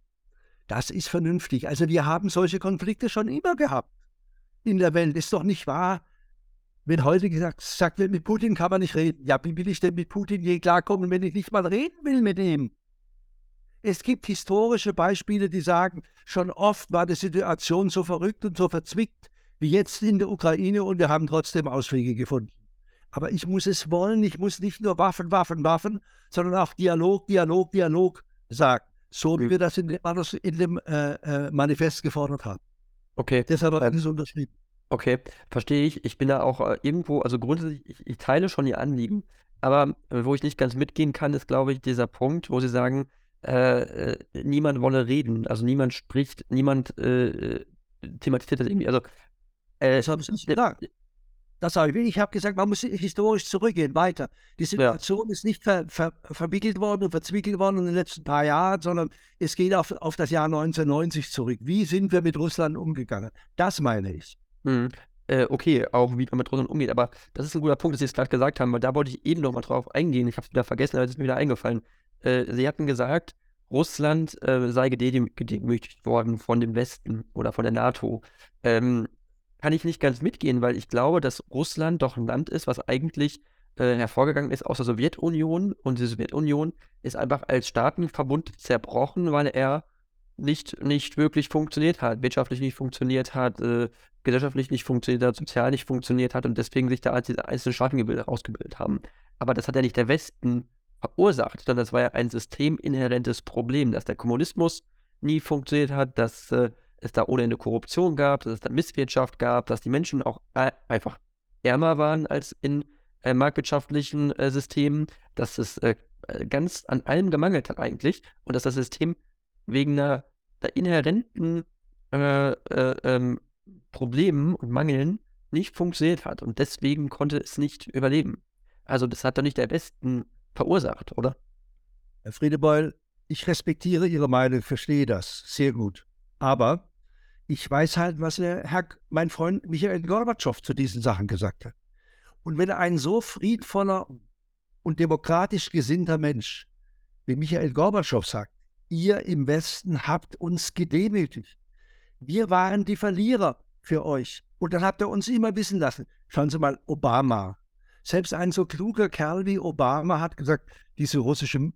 das ist vernünftig. Also wir haben solche Konflikte schon immer gehabt in der Welt. Ist doch nicht wahr, wenn heute gesagt, sagt wird, mit Putin kann man nicht reden. Ja, wie will ich denn mit Putin je klarkommen, wenn ich nicht mal reden will mit ihm? Es gibt historische Beispiele, die sagen, schon oft war die Situation so verrückt und so verzwickt wie jetzt in der Ukraine und wir haben trotzdem Auswege gefunden. Aber ich muss es wollen, ich muss nicht nur Waffen, Waffen, Waffen, sondern auch Dialog, Dialog, Dialog sagen. So wie wir das in dem, in dem äh, äh, Manifest gefordert haben. Okay. Deshalb hat es unterschrieben. Okay, verstehe ich. Ich bin da auch äh, irgendwo, also grundsätzlich, ich, ich, teile schon Ihr Anliegen, aber äh, wo ich nicht ganz mitgehen kann, ist, glaube ich, dieser Punkt, wo Sie sagen, äh, äh niemand wolle reden, also niemand spricht, niemand thematisiert das irgendwie. Also, das habe ich nicht gedacht. Das habe ich. Ich habe gesagt, man muss historisch zurückgehen, weiter. Die Situation ja. ist nicht ver, ver, verwickelt worden und verzwickelt worden in den letzten paar Jahren, sondern es geht auf, auf das Jahr 1990 zurück. Wie sind wir mit Russland umgegangen? Das meine ich. Mhm. Äh, okay, auch wie man mit Russland umgeht. Aber das ist ein guter Punkt, dass Sie es gerade gesagt haben, weil da wollte ich eben noch mal drauf eingehen. Ich habe es wieder vergessen, aber es ist mir wieder eingefallen. Äh, Sie hatten gesagt, Russland äh, sei gedemütigt worden von dem Westen oder von der NATO. Ähm, kann ich nicht ganz mitgehen, weil ich glaube, dass Russland doch ein Land ist, was eigentlich äh, hervorgegangen ist aus der Sowjetunion und die Sowjetunion ist einfach als Staatenverbund zerbrochen, weil er nicht, nicht wirklich funktioniert hat, wirtschaftlich nicht funktioniert hat, äh, gesellschaftlich nicht funktioniert hat, sozial nicht funktioniert hat und deswegen sich da als diese einzelnen Staatengebilde ausgebildet haben. Aber das hat ja nicht der Westen verursacht, sondern das war ja ein systeminhärentes Problem, dass der Kommunismus nie funktioniert hat, dass äh, es da ohne Ende Korruption gab, dass es da Misswirtschaft gab, dass die Menschen auch äh, einfach ärmer waren als in äh, marktwirtschaftlichen äh, Systemen, dass es äh, ganz an allem gemangelt hat eigentlich und dass das System wegen einer, einer inhärenten äh, äh, ähm, Problemen und Mangeln nicht funktioniert hat und deswegen konnte es nicht überleben. Also das hat doch nicht der Westen verursacht, oder? Herr Friedebeul, ich respektiere Ihre Meinung, verstehe das sehr gut. Aber ich weiß halt, was der Herr, mein Freund Michael Gorbatschow zu diesen Sachen gesagt hat. Und wenn ein so friedvoller und demokratisch gesinnter Mensch wie Michael Gorbatschow sagt, ihr im Westen habt uns gedemütigt. Wir waren die Verlierer für euch. Und dann habt ihr uns immer wissen lassen. Schauen Sie mal, Obama. Selbst ein so kluger Kerl wie Obama hat gesagt, diese russische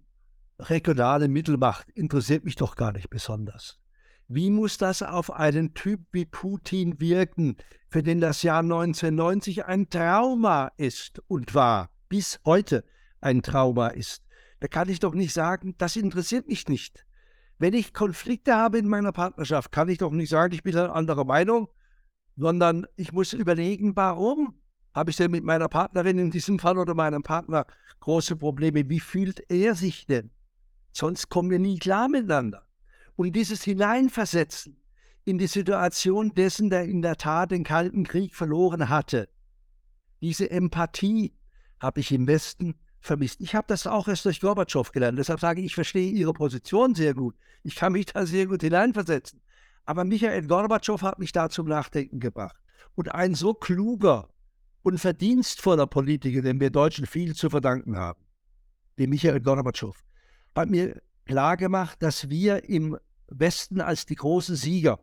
regionale Mittelmacht interessiert mich doch gar nicht besonders. Wie muss das auf einen Typ wie Putin wirken, für den das Jahr 1990 ein Trauma ist und war, bis heute ein Trauma ist? Da kann ich doch nicht sagen, das interessiert mich nicht. Wenn ich Konflikte habe in meiner Partnerschaft, kann ich doch nicht sagen, ich bin eine andere Meinung, sondern ich muss überlegen, warum habe ich denn mit meiner Partnerin in diesem Fall oder meinem Partner große Probleme? Wie fühlt er sich denn? Sonst kommen wir nie klar miteinander. Und dieses Hineinversetzen in die Situation dessen, der in der Tat den Kalten Krieg verloren hatte, diese Empathie habe ich im Westen vermisst. Ich habe das auch erst durch Gorbatschow gelernt. Deshalb sage ich, ich verstehe Ihre Position sehr gut. Ich kann mich da sehr gut hineinversetzen. Aber Michael Gorbatschow hat mich da zum Nachdenken gebracht. Und ein so kluger und verdienstvoller Politiker, dem wir Deutschen viel zu verdanken haben, wie Michael Gorbatschow, hat mir klargemacht, dass wir im Westen als die großen Sieger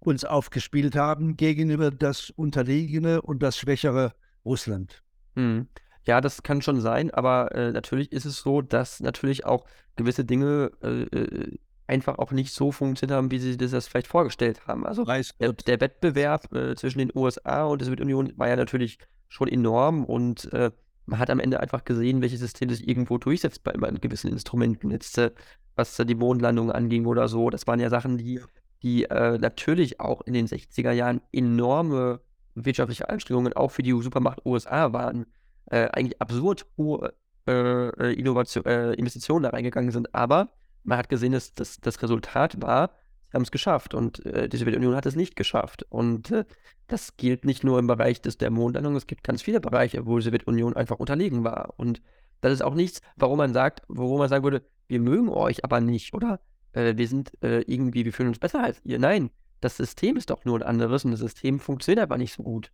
uns aufgespielt haben gegenüber das unterlegene und das schwächere Russland. Hm. Ja, das kann schon sein, aber äh, natürlich ist es so, dass natürlich auch gewisse Dinge äh, äh einfach auch nicht so funktioniert haben, wie sie das vielleicht vorgestellt haben. Also der, der, Wettbewerb äh, zwischen den USA und der Sowjetunion war ja natürlich schon enorm und äh, man hat am Ende einfach gesehen, welches System sich irgendwo durchsetzt bei, bei gewissen Instrumenten. Jetzt, äh, was die Mondlandung anging oder so, das waren ja Sachen, die, die äh, natürlich auch in den 60er Jahren enorme wirtschaftliche Anstrengungen auch für die Supermacht USA waren. Äh, eigentlich absurd hohe äh, Innovation, äh, Investitionen da reingegangen sind. Aber man hat gesehen, dass das, das Resultat war, haben es geschafft und äh, die Sowjetunion hat es nicht geschafft. Und äh, das gilt nicht nur im Bereich des, der Mondlandung, es gibt ganz viele Bereiche, wo die Sowjetunion einfach unterlegen war. Und das ist auch nichts, warum man sagt, wo man sagen würde, wir mögen euch aber nicht, oder? Äh, wir sind äh, irgendwie, wir fühlen uns besser als ihr. Nein, das System ist doch nur ein anderes und das System funktioniert aber nicht so gut.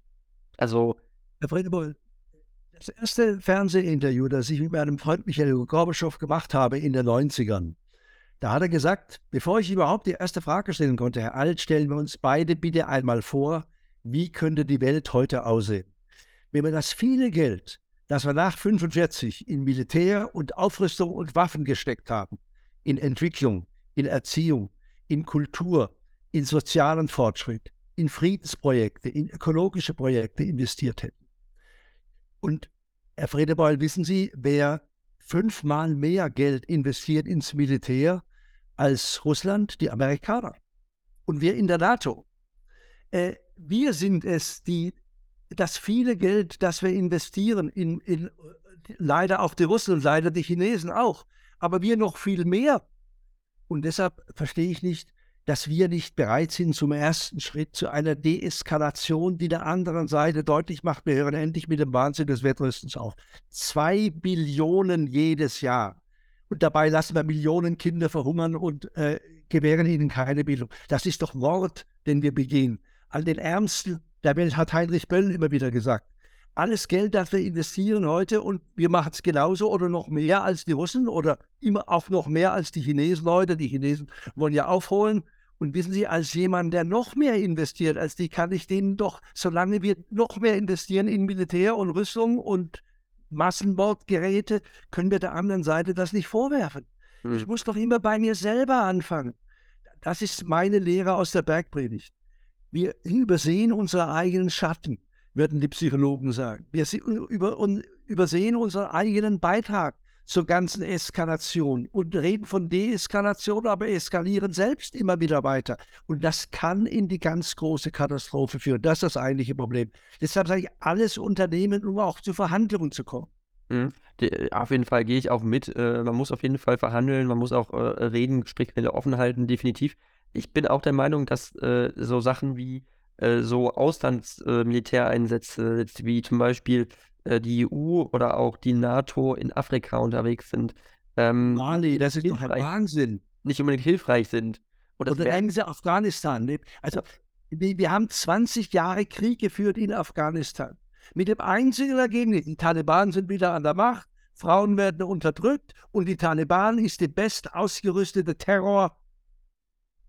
Also. Herr Friedebold, das erste Fernsehinterview, das ich mit meinem Freund Michael Gorbatschow gemacht habe in den 90ern, da hat er gesagt, bevor ich überhaupt die erste Frage stellen konnte, Herr Alt, stellen wir uns beide bitte einmal vor, wie könnte die Welt heute aussehen? Wenn wir das viele Geld, das wir nach 45 in Militär und Aufrüstung und Waffen gesteckt haben, in Entwicklung, in Erziehung, in Kultur, in sozialen Fortschritt, in Friedensprojekte, in ökologische Projekte investiert hätten. Und Herr Fredebeul, wissen Sie, wer fünfmal mehr Geld investiert ins Militär als Russland, die Amerikaner. Und wir in der NATO. Äh, wir sind es, die das viele Geld, das wir investieren, in, in leider auch die Russen und leider die Chinesen auch, aber wir noch viel mehr. Und deshalb verstehe ich nicht, dass wir nicht bereit sind zum ersten Schritt zu einer Deeskalation, die der anderen Seite deutlich macht, wir hören endlich mit dem Wahnsinn des Wettrüstens auf. Zwei Billionen jedes Jahr. Und dabei lassen wir Millionen Kinder verhungern und äh, gewähren ihnen keine Bildung. Das ist doch Mord, den wir begehen. An den Ärmsten der Welt hat Heinrich Böll immer wieder gesagt alles Geld, das wir investieren heute und wir machen es genauso oder noch mehr als die Russen oder immer auch noch mehr als die Chinesen Leute. Die Chinesen wollen ja aufholen. Und wissen Sie, als jemand, der noch mehr investiert als die, kann ich denen doch, solange wir noch mehr investieren in Militär und Rüstung und Massenbordgeräte, können wir der anderen Seite das nicht vorwerfen. Hm. Ich muss doch immer bei mir selber anfangen. Das ist meine Lehre aus der Bergpredigt. Wir übersehen unsere eigenen Schatten würden die Psychologen sagen. Wir über, übersehen unseren eigenen Beitrag zur ganzen Eskalation und reden von Deeskalation, aber eskalieren selbst immer wieder weiter. Und das kann in die ganz große Katastrophe führen. Das ist das eigentliche Problem. Deshalb sage ich, alles unternehmen, um auch zu Verhandlungen zu kommen. Mhm. Die, auf jeden Fall gehe ich auch mit. Äh, man muss auf jeden Fall verhandeln, man muss auch äh, reden, Gesprächsquelle offen halten, definitiv. Ich bin auch der Meinung, dass äh, so Sachen wie äh, so Auslandsmilitäreinsätze, äh, wie zum Beispiel äh, die EU oder auch die NATO in Afrika unterwegs sind. Ähm, Mali, das ist doch ein Wahnsinn. Nicht unbedingt hilfreich sind. Und Oder nehmen Sie Afghanistan. Also, wir, wir haben 20 Jahre Krieg geführt in Afghanistan. Mit dem einzigen Ergebnis, die Taliban sind wieder an der Macht, Frauen werden unterdrückt und die Taliban ist die best ausgerüstete Terror-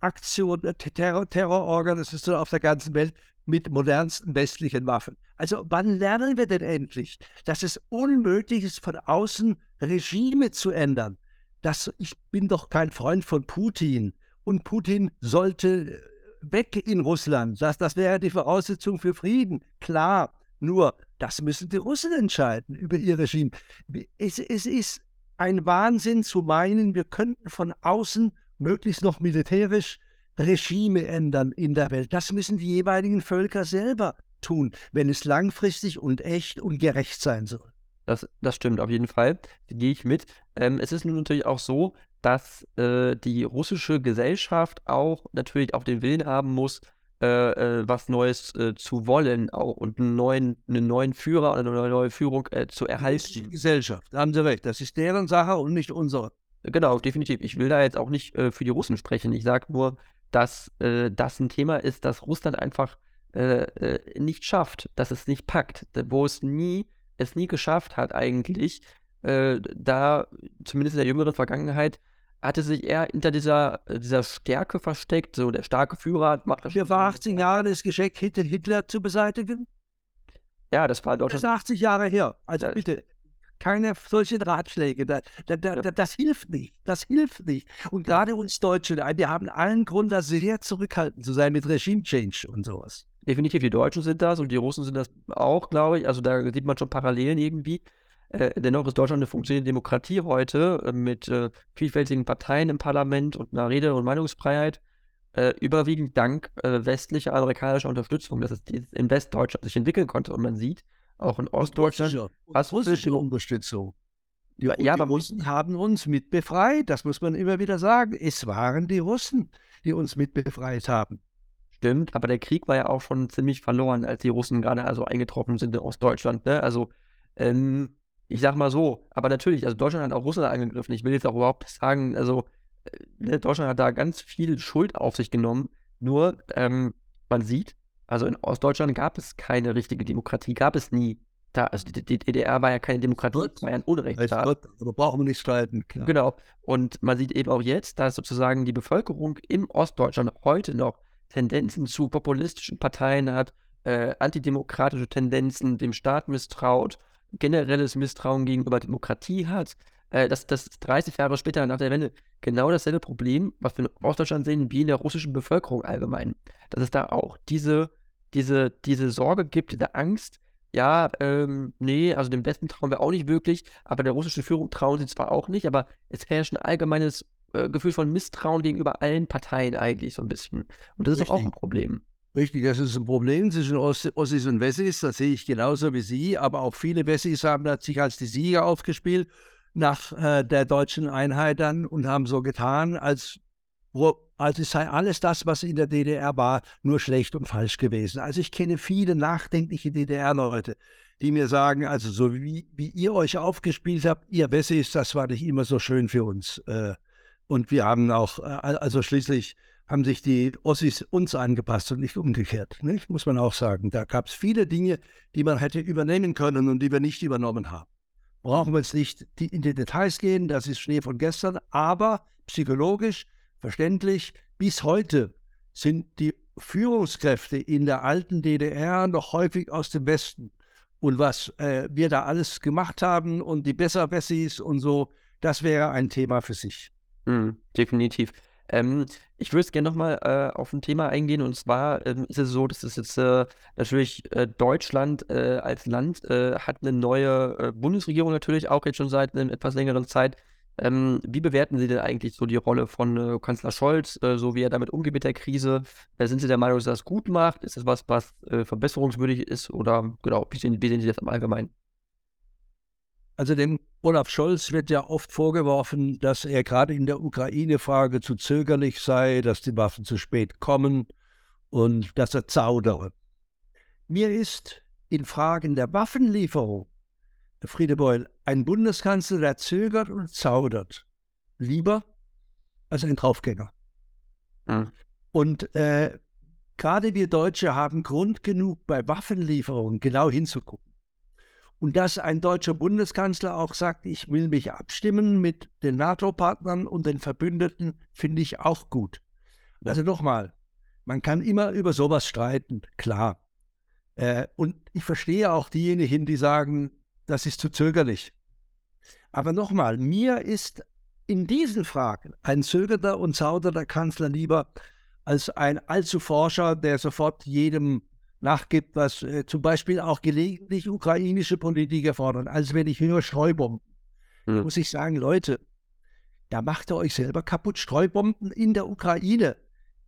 Aktion, äh, Terror, Terrororganisation auf der ganzen Welt mit modernsten westlichen Waffen. Also wann lernen wir denn endlich, dass es unmöglich ist, von außen Regime zu ändern? Das, ich bin doch kein Freund von Putin und Putin sollte äh, weg in Russland. Das, das wäre die Voraussetzung für Frieden. Klar, nur das müssen die Russen entscheiden über ihr Regime. Es, es ist ein Wahnsinn zu meinen, wir könnten von außen möglichst noch militärisch Regime ändern in der Welt. Das müssen die jeweiligen Völker selber tun, wenn es langfristig und echt und gerecht sein soll. Das, das stimmt auf jeden Fall. Gehe ich mit. Ähm, es ist nun natürlich auch so, dass äh, die russische Gesellschaft auch natürlich auch den Willen haben muss, äh, äh, was Neues äh, zu wollen auch und einen neuen, einen neuen Führer oder eine neue Führung äh, zu erhalten. Die Gesellschaft, da haben Sie recht. Das ist deren Sache und nicht unsere. Genau, definitiv. Ich will da jetzt auch nicht für die Russen sprechen. Ich sage nur, dass äh, das ein Thema ist, das Russland einfach äh, äh nicht schafft, dass es nicht packt, wo es nie, es nie geschafft hat eigentlich, äh, da zumindest in der jüngeren Vergangenheit hatte sich eher hinter dieser, dieser Stärke versteckt, so der starke Führer macht das. Für vor 18 Jahren ist geschickt, Hitler, Hitler zu beseitigen? Ja, das war Deutschland. Das ist 80 Jahre her. Also bitte, keine solchen Ratschläge. Da, da, da, das hilft nicht. Das hilft nicht. Und gerade uns Deutsche, wir haben allen Grund, da sehr zurückhaltend zu sein mit Regime-Change und sowas. Definitiv, die Deutschen sind das und die Russen sind das auch, glaube ich. Also da sieht man schon Parallelen irgendwie. Äh, dennoch ist Deutschland eine funktionierende Demokratie heute äh, mit äh, vielfältigen Parteien im Parlament und einer Rede- und Meinungsfreiheit. Äh, überwiegend dank äh, westlicher amerikanischer Unterstützung, dass es in Westdeutschland sich entwickeln konnte. Und man sieht, auch in Ostdeutschland. Was russische Unterstützung. Die, ja, die Russen haben uns mit befreit, das muss man immer wieder sagen. Es waren die Russen, die uns mit befreit haben. Stimmt, aber der Krieg war ja auch schon ziemlich verloren, als die Russen gerade also eingetroffen sind in Ostdeutschland. Ne? Also, ähm, ich sag mal so, aber natürlich, also Deutschland hat auch Russland angegriffen. Ich will jetzt auch überhaupt sagen, also äh, ne, Deutschland hat da ganz viel Schuld auf sich genommen. Nur, ähm, man sieht, also in Ostdeutschland gab es keine richtige Demokratie, gab es nie. Da, also die, die DDR war ja keine Demokratie, es war ja ein Unrechtsstaat. Aber brauchen wir nicht streiten. Klar. Genau. Und man sieht eben auch jetzt, dass sozusagen die Bevölkerung im Ostdeutschland heute noch Tendenzen zu populistischen Parteien hat, äh, antidemokratische Tendenzen, dem Staat misstraut, generelles Misstrauen gegenüber Demokratie hat. Äh, das, das 30 Jahre später nach der Wende genau dasselbe Problem, was wir in Ostdeutschland sehen, wie in der russischen Bevölkerung allgemein. Dass es da auch diese diese, diese Sorge gibt, diese Angst, ja, ähm, nee, also dem Westen trauen wir auch nicht wirklich, aber der russischen Führung trauen sie zwar auch nicht, aber es herrscht ein allgemeines äh, Gefühl von Misstrauen gegenüber allen Parteien eigentlich so ein bisschen. Und das ist doch auch ein Problem. Richtig, das ist ein Problem zwischen Ossis und Wessis, das sehe ich genauso wie Sie, aber auch viele Wessis haben sich als die Sieger aufgespielt nach äh, der deutschen Einheit dann und haben so getan, als wo, also es sei alles das, was in der DDR war, nur schlecht und falsch gewesen. Also ich kenne viele nachdenkliche DDR-Leute, die mir sagen, also so wie, wie ihr euch aufgespielt habt, ihr Wessis, das war nicht immer so schön für uns. Äh, und wir haben auch, äh, also schließlich haben sich die Ossis uns angepasst und nicht umgekehrt, nicht? muss man auch sagen. Da gab es viele Dinge, die man hätte übernehmen können und die wir nicht übernommen haben. Brauchen wir jetzt nicht in die Details gehen, das ist Schnee von gestern, aber psychologisch, verständlich, bis heute sind die Führungskräfte in der alten DDR noch häufig aus dem Westen. Und was äh, wir da alles gemacht haben und die Besserwessis und so, das wäre ein Thema für sich. Mhm, definitiv. Ähm, ich würde gerne nochmal äh, auf ein Thema eingehen und zwar ähm, ist es so, dass es jetzt äh, natürlich äh, Deutschland äh, als Land äh, hat eine neue äh, Bundesregierung natürlich auch jetzt schon seit einer etwas längeren Zeit. Ähm, wie bewerten Sie denn eigentlich so die Rolle von Kanzler Scholz, so wie er damit umgeht mit der Krise? sind Sie der Meinung, dass er das gut macht? Ist das was, was verbesserungswürdig ist? Oder genau, wie sehen, wie sehen Sie das im Allgemeinen? Also dem Olaf Scholz wird ja oft vorgeworfen, dass er gerade in der Ukraine-Frage zu zögerlich sei, dass die Waffen zu spät kommen und dass er zaudere. Mir ist in Fragen der Waffenlieferung, Herr Friedebeul, ein Bundeskanzler, der zögert und zaudert, lieber als ein Draufgänger. Mhm. Und äh, gerade wir Deutsche haben Grund genug, bei Waffenlieferungen genau hinzugucken. Und dass ein deutscher Bundeskanzler auch sagt, ich will mich abstimmen mit den NATO-Partnern und den Verbündeten, finde ich auch gut. Also nochmal, man kann immer über sowas streiten, klar. Äh, und ich verstehe auch diejenigen, die sagen, das ist zu zögerlich. Aber nochmal, mir ist in diesen Fragen ein zögernder und zaudernder Kanzler lieber als ein allzu Forscher, der sofort jedem nachgibt, was äh, zum Beispiel auch gelegentlich ukrainische Politiker fordern. Also wenn ich höre Streubomben, hm. muss ich sagen, Leute, da macht ihr euch selber kaputt. Streubomben in der Ukraine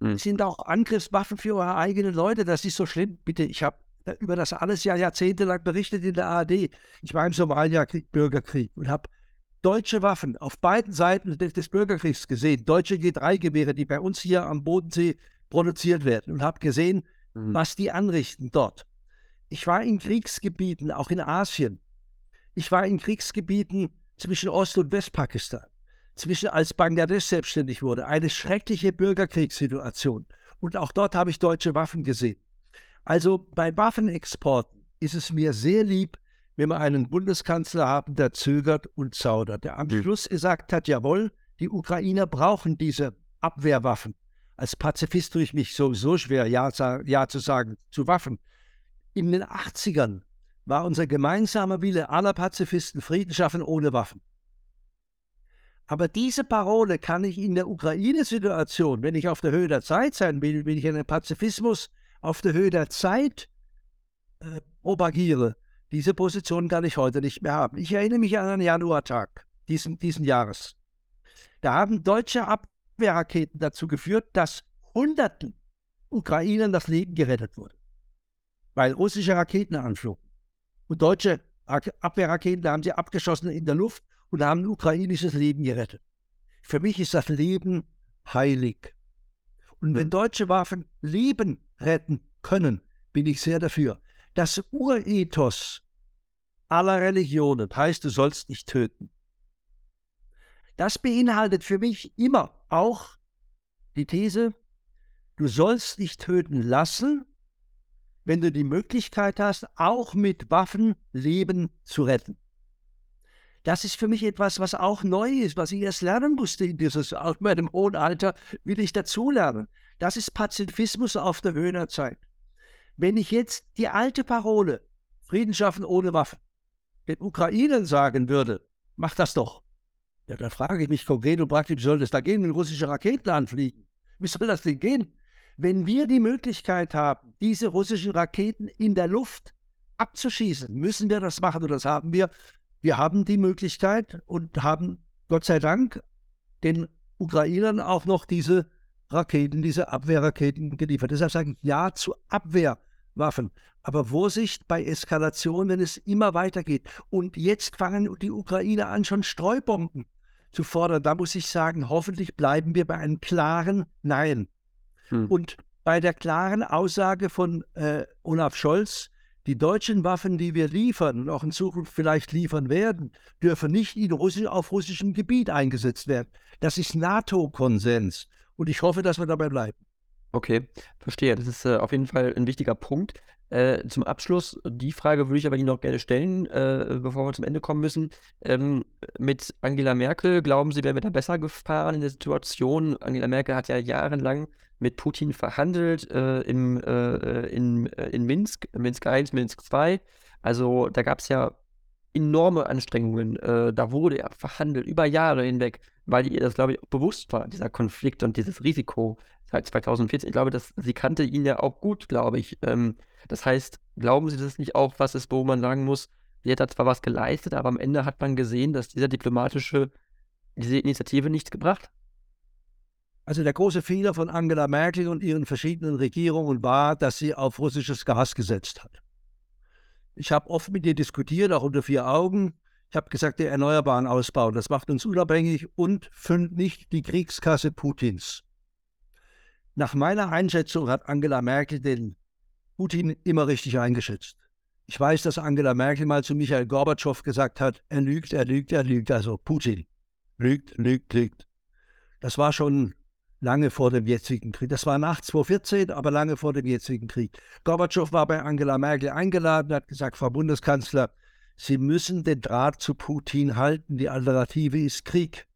hm. sind auch Angriffswaffen für eure eigenen Leute. Das ist so schlimm. Bitte, ich habe über das alles ja jahrzehntelang berichtet in der ARD. Ich war im Somalia-Krieg, Bürgerkrieg und habe deutsche Waffen auf beiden Seiten des Bürgerkriegs gesehen. Deutsche G3-Gewehre, die bei uns hier am Bodensee produziert werden und habe gesehen, mhm. was die anrichten dort. Ich war in Kriegsgebieten, auch in Asien. Ich war in Kriegsgebieten zwischen Ost- und Westpakistan, zwischen als Bangladesch selbstständig wurde, eine schreckliche Bürgerkriegssituation. Und auch dort habe ich deutsche Waffen gesehen. Also bei Waffenexporten ist es mir sehr lieb, wenn wir einen Bundeskanzler haben, der zögert und zaudert, der am mhm. Schluss gesagt hat, jawohl, die Ukrainer brauchen diese Abwehrwaffen als Pazifist tue ich mich sowieso schwer, ja, ja zu sagen, zu Waffen. In den 80ern war unser gemeinsamer Wille aller Pazifisten Frieden schaffen ohne Waffen. Aber diese Parole kann ich in der Ukraine-Situation, wenn ich auf der Höhe der Zeit sein will, wenn ich einen Pazifismus auf der Höhe der Zeit äh, propagiere, diese Position kann ich heute nicht mehr haben. Ich erinnere mich an einen Januartag diesen, diesen Jahres. Da haben deutsche Ab Abwehrraketen dazu geführt, dass Hunderten Ukrainern das Leben gerettet wurde, weil russische Raketen anflogen. Und deutsche Abwehrraketen haben sie abgeschossen in der Luft und haben ukrainisches Leben gerettet. Für mich ist das Leben heilig. Und wenn deutsche Waffen Leben retten können, bin ich sehr dafür. Das Urethos aller Religionen heißt, du sollst nicht töten. Das beinhaltet für mich immer auch die These, du sollst dich töten lassen, wenn du die Möglichkeit hast, auch mit Waffen Leben zu retten. Das ist für mich etwas, was auch neu ist, was ich erst lernen musste in dieses, auch in meinem hohen Alter will ich dazulernen. Das ist Pazifismus auf der Höhe der Zeit. Wenn ich jetzt die alte Parole, Frieden schaffen ohne Waffen, den Ukrainern sagen würde, mach das doch. Ja, da frage ich mich konkret und praktisch, wie soll das da gehen, wenn russische Raketen anfliegen? Wie soll das denn gehen? Wenn wir die Möglichkeit haben, diese russischen Raketen in der Luft abzuschießen, müssen wir das machen und das haben wir. Wir haben die Möglichkeit und haben Gott sei Dank den Ukrainern auch noch diese Raketen, diese Abwehrraketen geliefert. Deshalb sage ich Ja zu Abwehrwaffen. Aber Vorsicht bei Eskalation, wenn es immer weitergeht. Und jetzt fangen die Ukrainer an, schon Streubomben zu fordern. Da muss ich sagen, hoffentlich bleiben wir bei einem klaren Nein. Hm. Und bei der klaren Aussage von äh, Olaf Scholz, die deutschen Waffen, die wir liefern und auch in Zukunft vielleicht liefern werden, dürfen nicht in Russi auf russischem Gebiet eingesetzt werden. Das ist NATO-Konsens. Und ich hoffe, dass wir dabei bleiben. Okay, verstehe. Das ist äh, auf jeden Fall ein wichtiger Punkt. Äh, zum Abschluss, die Frage würde ich aber Ihnen noch gerne stellen, äh, bevor wir zum Ende kommen müssen. Ähm, mit Angela Merkel, glauben Sie, wären wir da besser gefahren in der Situation? Angela Merkel hat ja jahrelang mit Putin verhandelt äh, im, äh, in, äh, in Minsk, Minsk I, Minsk II. Also da gab es ja enorme Anstrengungen. da wurde ja verhandelt über Jahre hinweg, weil ihr das, glaube ich, auch bewusst war, dieser Konflikt und dieses Risiko seit 2014. Ich glaube, dass sie kannte ihn ja auch gut, glaube ich. Ähm, das heißt, glauben Sie, dass es nicht auch was ist, wo man sagen muss, sie hat da zwar was geleistet, aber am Ende hat man gesehen, dass dieser diplomatische, diese Initiative nichts gebracht? Also der große Fehler von Angela Merkel und ihren verschiedenen Regierungen war, dass sie auf russisches Gas gesetzt hat. Ich habe oft mit ihr diskutiert, auch unter vier Augen. Ich habe gesagt, der erneuerbaren Ausbau, das macht uns unabhängig und füllt nicht die Kriegskasse Putins. Nach meiner Einschätzung hat Angela Merkel den Putin immer richtig eingeschätzt. Ich weiß, dass Angela Merkel mal zu Michael Gorbatschow gesagt hat, er lügt, er lügt, er lügt. Also Putin lügt, lügt, lügt. Das war schon lange vor dem jetzigen Krieg. Das war nach 2014, aber lange vor dem jetzigen Krieg. Gorbatschow war bei Angela Merkel eingeladen, hat gesagt, Frau Bundeskanzler, Sie müssen den Draht zu Putin halten. Die Alternative ist Krieg.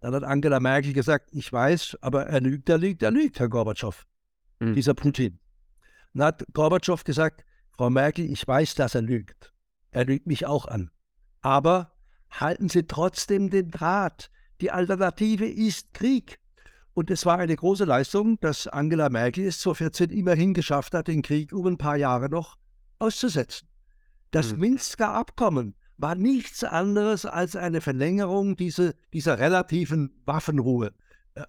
Dann hat Angela Merkel gesagt, ich weiß, aber er lügt, er lügt, er lügt, Herr Gorbatschow. Mhm. Dieser Putin. Dann hat Gorbatschow gesagt, Frau Merkel, ich weiß, dass er lügt. Er lügt mich auch an. Aber halten Sie trotzdem den Draht. Die Alternative ist Krieg. Und es war eine große Leistung, dass Angela Merkel es 2014 immerhin geschafft hat, den Krieg um ein paar Jahre noch auszusetzen. Das hm. Minsker Abkommen war nichts anderes als eine Verlängerung dieser, dieser relativen Waffenruhe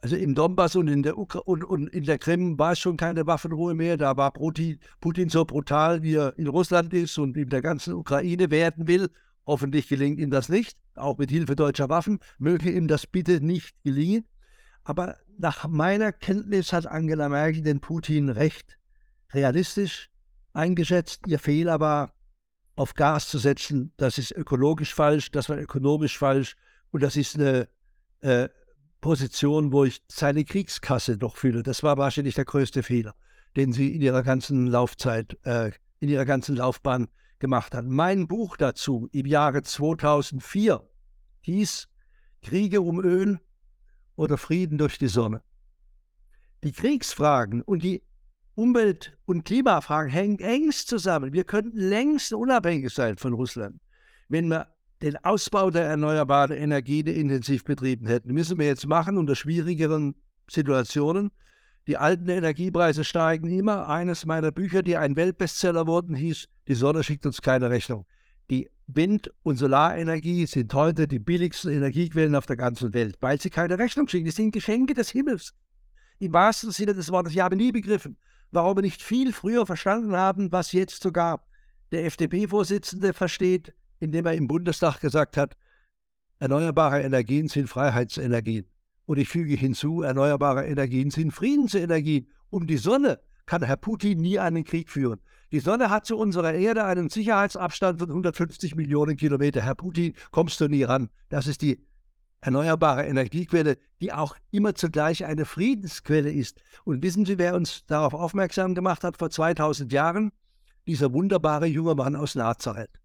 also im Donbass und in der Ukra und, und, in der Krim war es schon keine Waffenruhe mehr. Da war Putin, Putin so brutal, wie er in Russland ist und in der ganzen Ukraine werden will. Hoffentlich gelingt ihm das nicht, auch mit Hilfe deutscher Waffen. Möge ihm das bitte nicht gelingen. Aber nach meiner Kenntnis hat Angela Merkel den Putin recht realistisch eingeschätzt. Ihr Fehler war, auf Gas zu setzen. Das ist ökologisch falsch, das war ökonomisch falsch und das ist eine äh, Position, wo ich seine Kriegskasse doch fühle. Das war wahrscheinlich der größte Fehler, den sie in ihrer ganzen Laufzeit, äh, in ihrer ganzen Laufbahn gemacht hat. Mein Buch dazu im Jahre 2004 hieß Kriege um Öl oder Frieden durch die Sonne. Die Kriegsfragen und die Umwelt- und Klimafragen hängen engst zusammen. Wir könnten längst unabhängig sein von Russland, wenn wir den Ausbau der erneuerbaren Energien intensiv betrieben hätten. Müssen wir jetzt machen unter schwierigeren Situationen. Die alten Energiepreise steigen immer. Eines meiner Bücher, die ein Weltbestseller wurden, hieß Die Sonne schickt uns keine Rechnung. Die Wind- und Solarenergie sind heute die billigsten Energiequellen auf der ganzen Welt, weil sie keine Rechnung schicken. Die sind Geschenke des Himmels. Im wahrsten Sinne des Wortes. Ich habe nie begriffen, warum wir nicht viel früher verstanden haben, was jetzt sogar der FDP-Vorsitzende versteht, indem er im Bundestag gesagt hat, erneuerbare Energien sind Freiheitsenergien. Und ich füge hinzu, erneuerbare Energien sind Friedensenergien. Um die Sonne kann Herr Putin nie einen Krieg führen. Die Sonne hat zu unserer Erde einen Sicherheitsabstand von 150 Millionen Kilometer. Herr Putin, kommst du nie ran. Das ist die erneuerbare Energiequelle, die auch immer zugleich eine Friedensquelle ist. Und wissen Sie, wer uns darauf aufmerksam gemacht hat vor 2000 Jahren? Dieser wunderbare junge Mann aus Nazareth.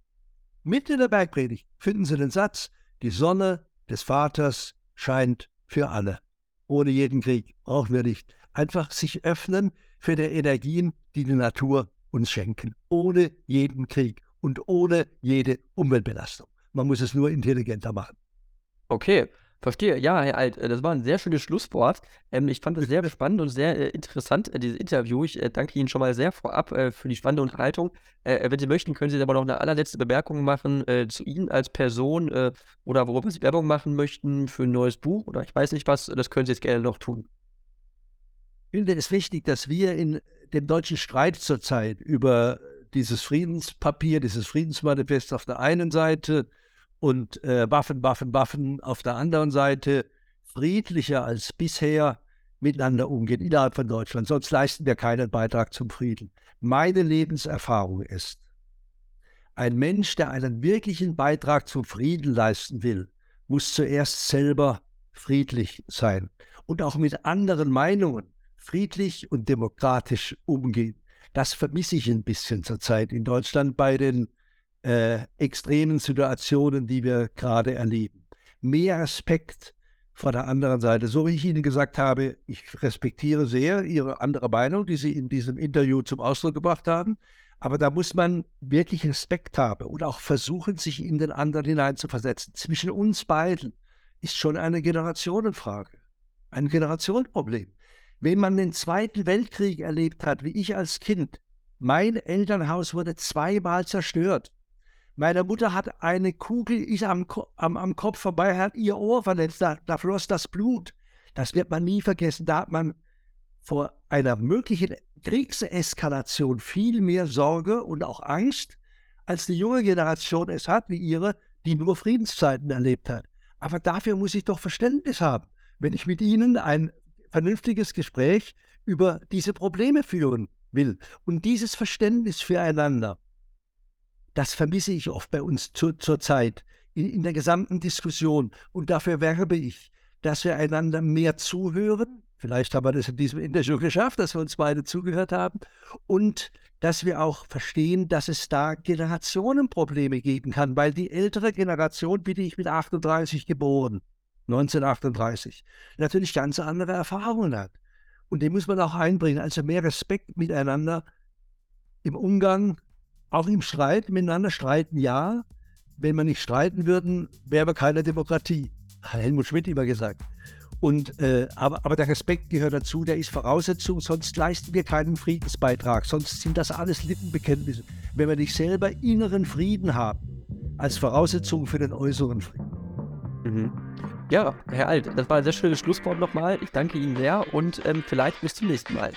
Mitten in der Bergpredigt finden Sie den Satz, die Sonne des Vaters scheint für alle. Ohne jeden Krieg brauchen wir nicht. Einfach sich öffnen für die Energien, die die Natur uns schenken. Ohne jeden Krieg und ohne jede Umweltbelastung. Man muss es nur intelligenter machen. Okay, Verstehe, ja, Herr Alt, äh, das war ein sehr schönes Schlusswort. Ähm, ich fand es sehr spannend und sehr äh, interessant, äh, dieses Interview. Ich äh, danke Ihnen schon mal sehr vorab äh, für die spannende Unterhaltung. Äh, wenn Sie möchten, können Sie aber noch eine allerletzte Bemerkung machen zu Ihnen als Person oder worüber Sie Werbung machen möchten für ein neues Buch oder ich weiß nicht was. Das können Sie jetzt gerne noch tun. Ich finde es wichtig, dass wir in dem deutschen Streit zurzeit über dieses Friedenspapier, dieses Friedensmanifest auf der einen Seite und äh, Waffen, Waffen, Waffen auf der anderen Seite friedlicher als bisher miteinander umgehen innerhalb von Deutschland. Sonst leisten wir keinen Beitrag zum Frieden. Meine Lebenserfahrung ist, ein Mensch, der einen wirklichen Beitrag zum Frieden leisten will, muss zuerst selber friedlich sein und auch mit anderen Meinungen friedlich und demokratisch umgehen. Das vermisse ich ein bisschen zurzeit in Deutschland bei den äh, extremen Situationen, die wir gerade erleben. Mehr Respekt von der anderen Seite. So wie ich Ihnen gesagt habe, ich respektiere sehr Ihre andere Meinung, die Sie in diesem Interview zum Ausdruck gebracht haben. Aber da muss man wirklich Respekt haben und auch versuchen, sich in den anderen hineinzuversetzen. Zwischen uns beiden ist schon eine Generationenfrage, ein Generationenproblem. Wenn man den Zweiten Weltkrieg erlebt hat, wie ich als Kind, mein Elternhaus wurde zweimal zerstört. Meine Mutter hat eine Kugel, ist am, am, am Kopf vorbei, hat ihr Ohr verletzt, da, da floss das Blut. Das wird man nie vergessen. Da hat man vor einer möglichen Kriegseskalation viel mehr Sorge und auch Angst, als die junge Generation es hat, wie ihre, die nur Friedenszeiten erlebt hat. Aber dafür muss ich doch Verständnis haben, wenn ich mit Ihnen ein vernünftiges Gespräch über diese Probleme führen will. Und dieses Verständnis füreinander, das vermisse ich oft bei uns zu, zur Zeit in, in der gesamten Diskussion. Und dafür werbe ich, dass wir einander mehr zuhören, Vielleicht haben wir das in diesem Interview geschafft, dass wir uns beide zugehört haben. Und dass wir auch verstehen, dass es da Generationenprobleme geben kann, weil die ältere Generation, wie die ich mit 38 geboren, 1938, natürlich ganz andere Erfahrungen hat. Und den muss man auch einbringen. Also mehr Respekt miteinander im Umgang, auch im Streit, miteinander streiten, ja. Wenn wir nicht streiten würden, wären wir keine Demokratie. Hat Helmut Schmidt immer gesagt. Und, äh, aber, aber der Respekt gehört dazu, der ist Voraussetzung, sonst leisten wir keinen Friedensbeitrag, sonst sind das alles Lippenbekenntnisse. Wenn wir nicht selber inneren Frieden haben, als Voraussetzung für den äußeren Frieden. Mhm. Ja, Herr Alt, das war ein sehr schönes Schlusswort nochmal. Ich danke Ihnen sehr und ähm, vielleicht bis zum nächsten Mal.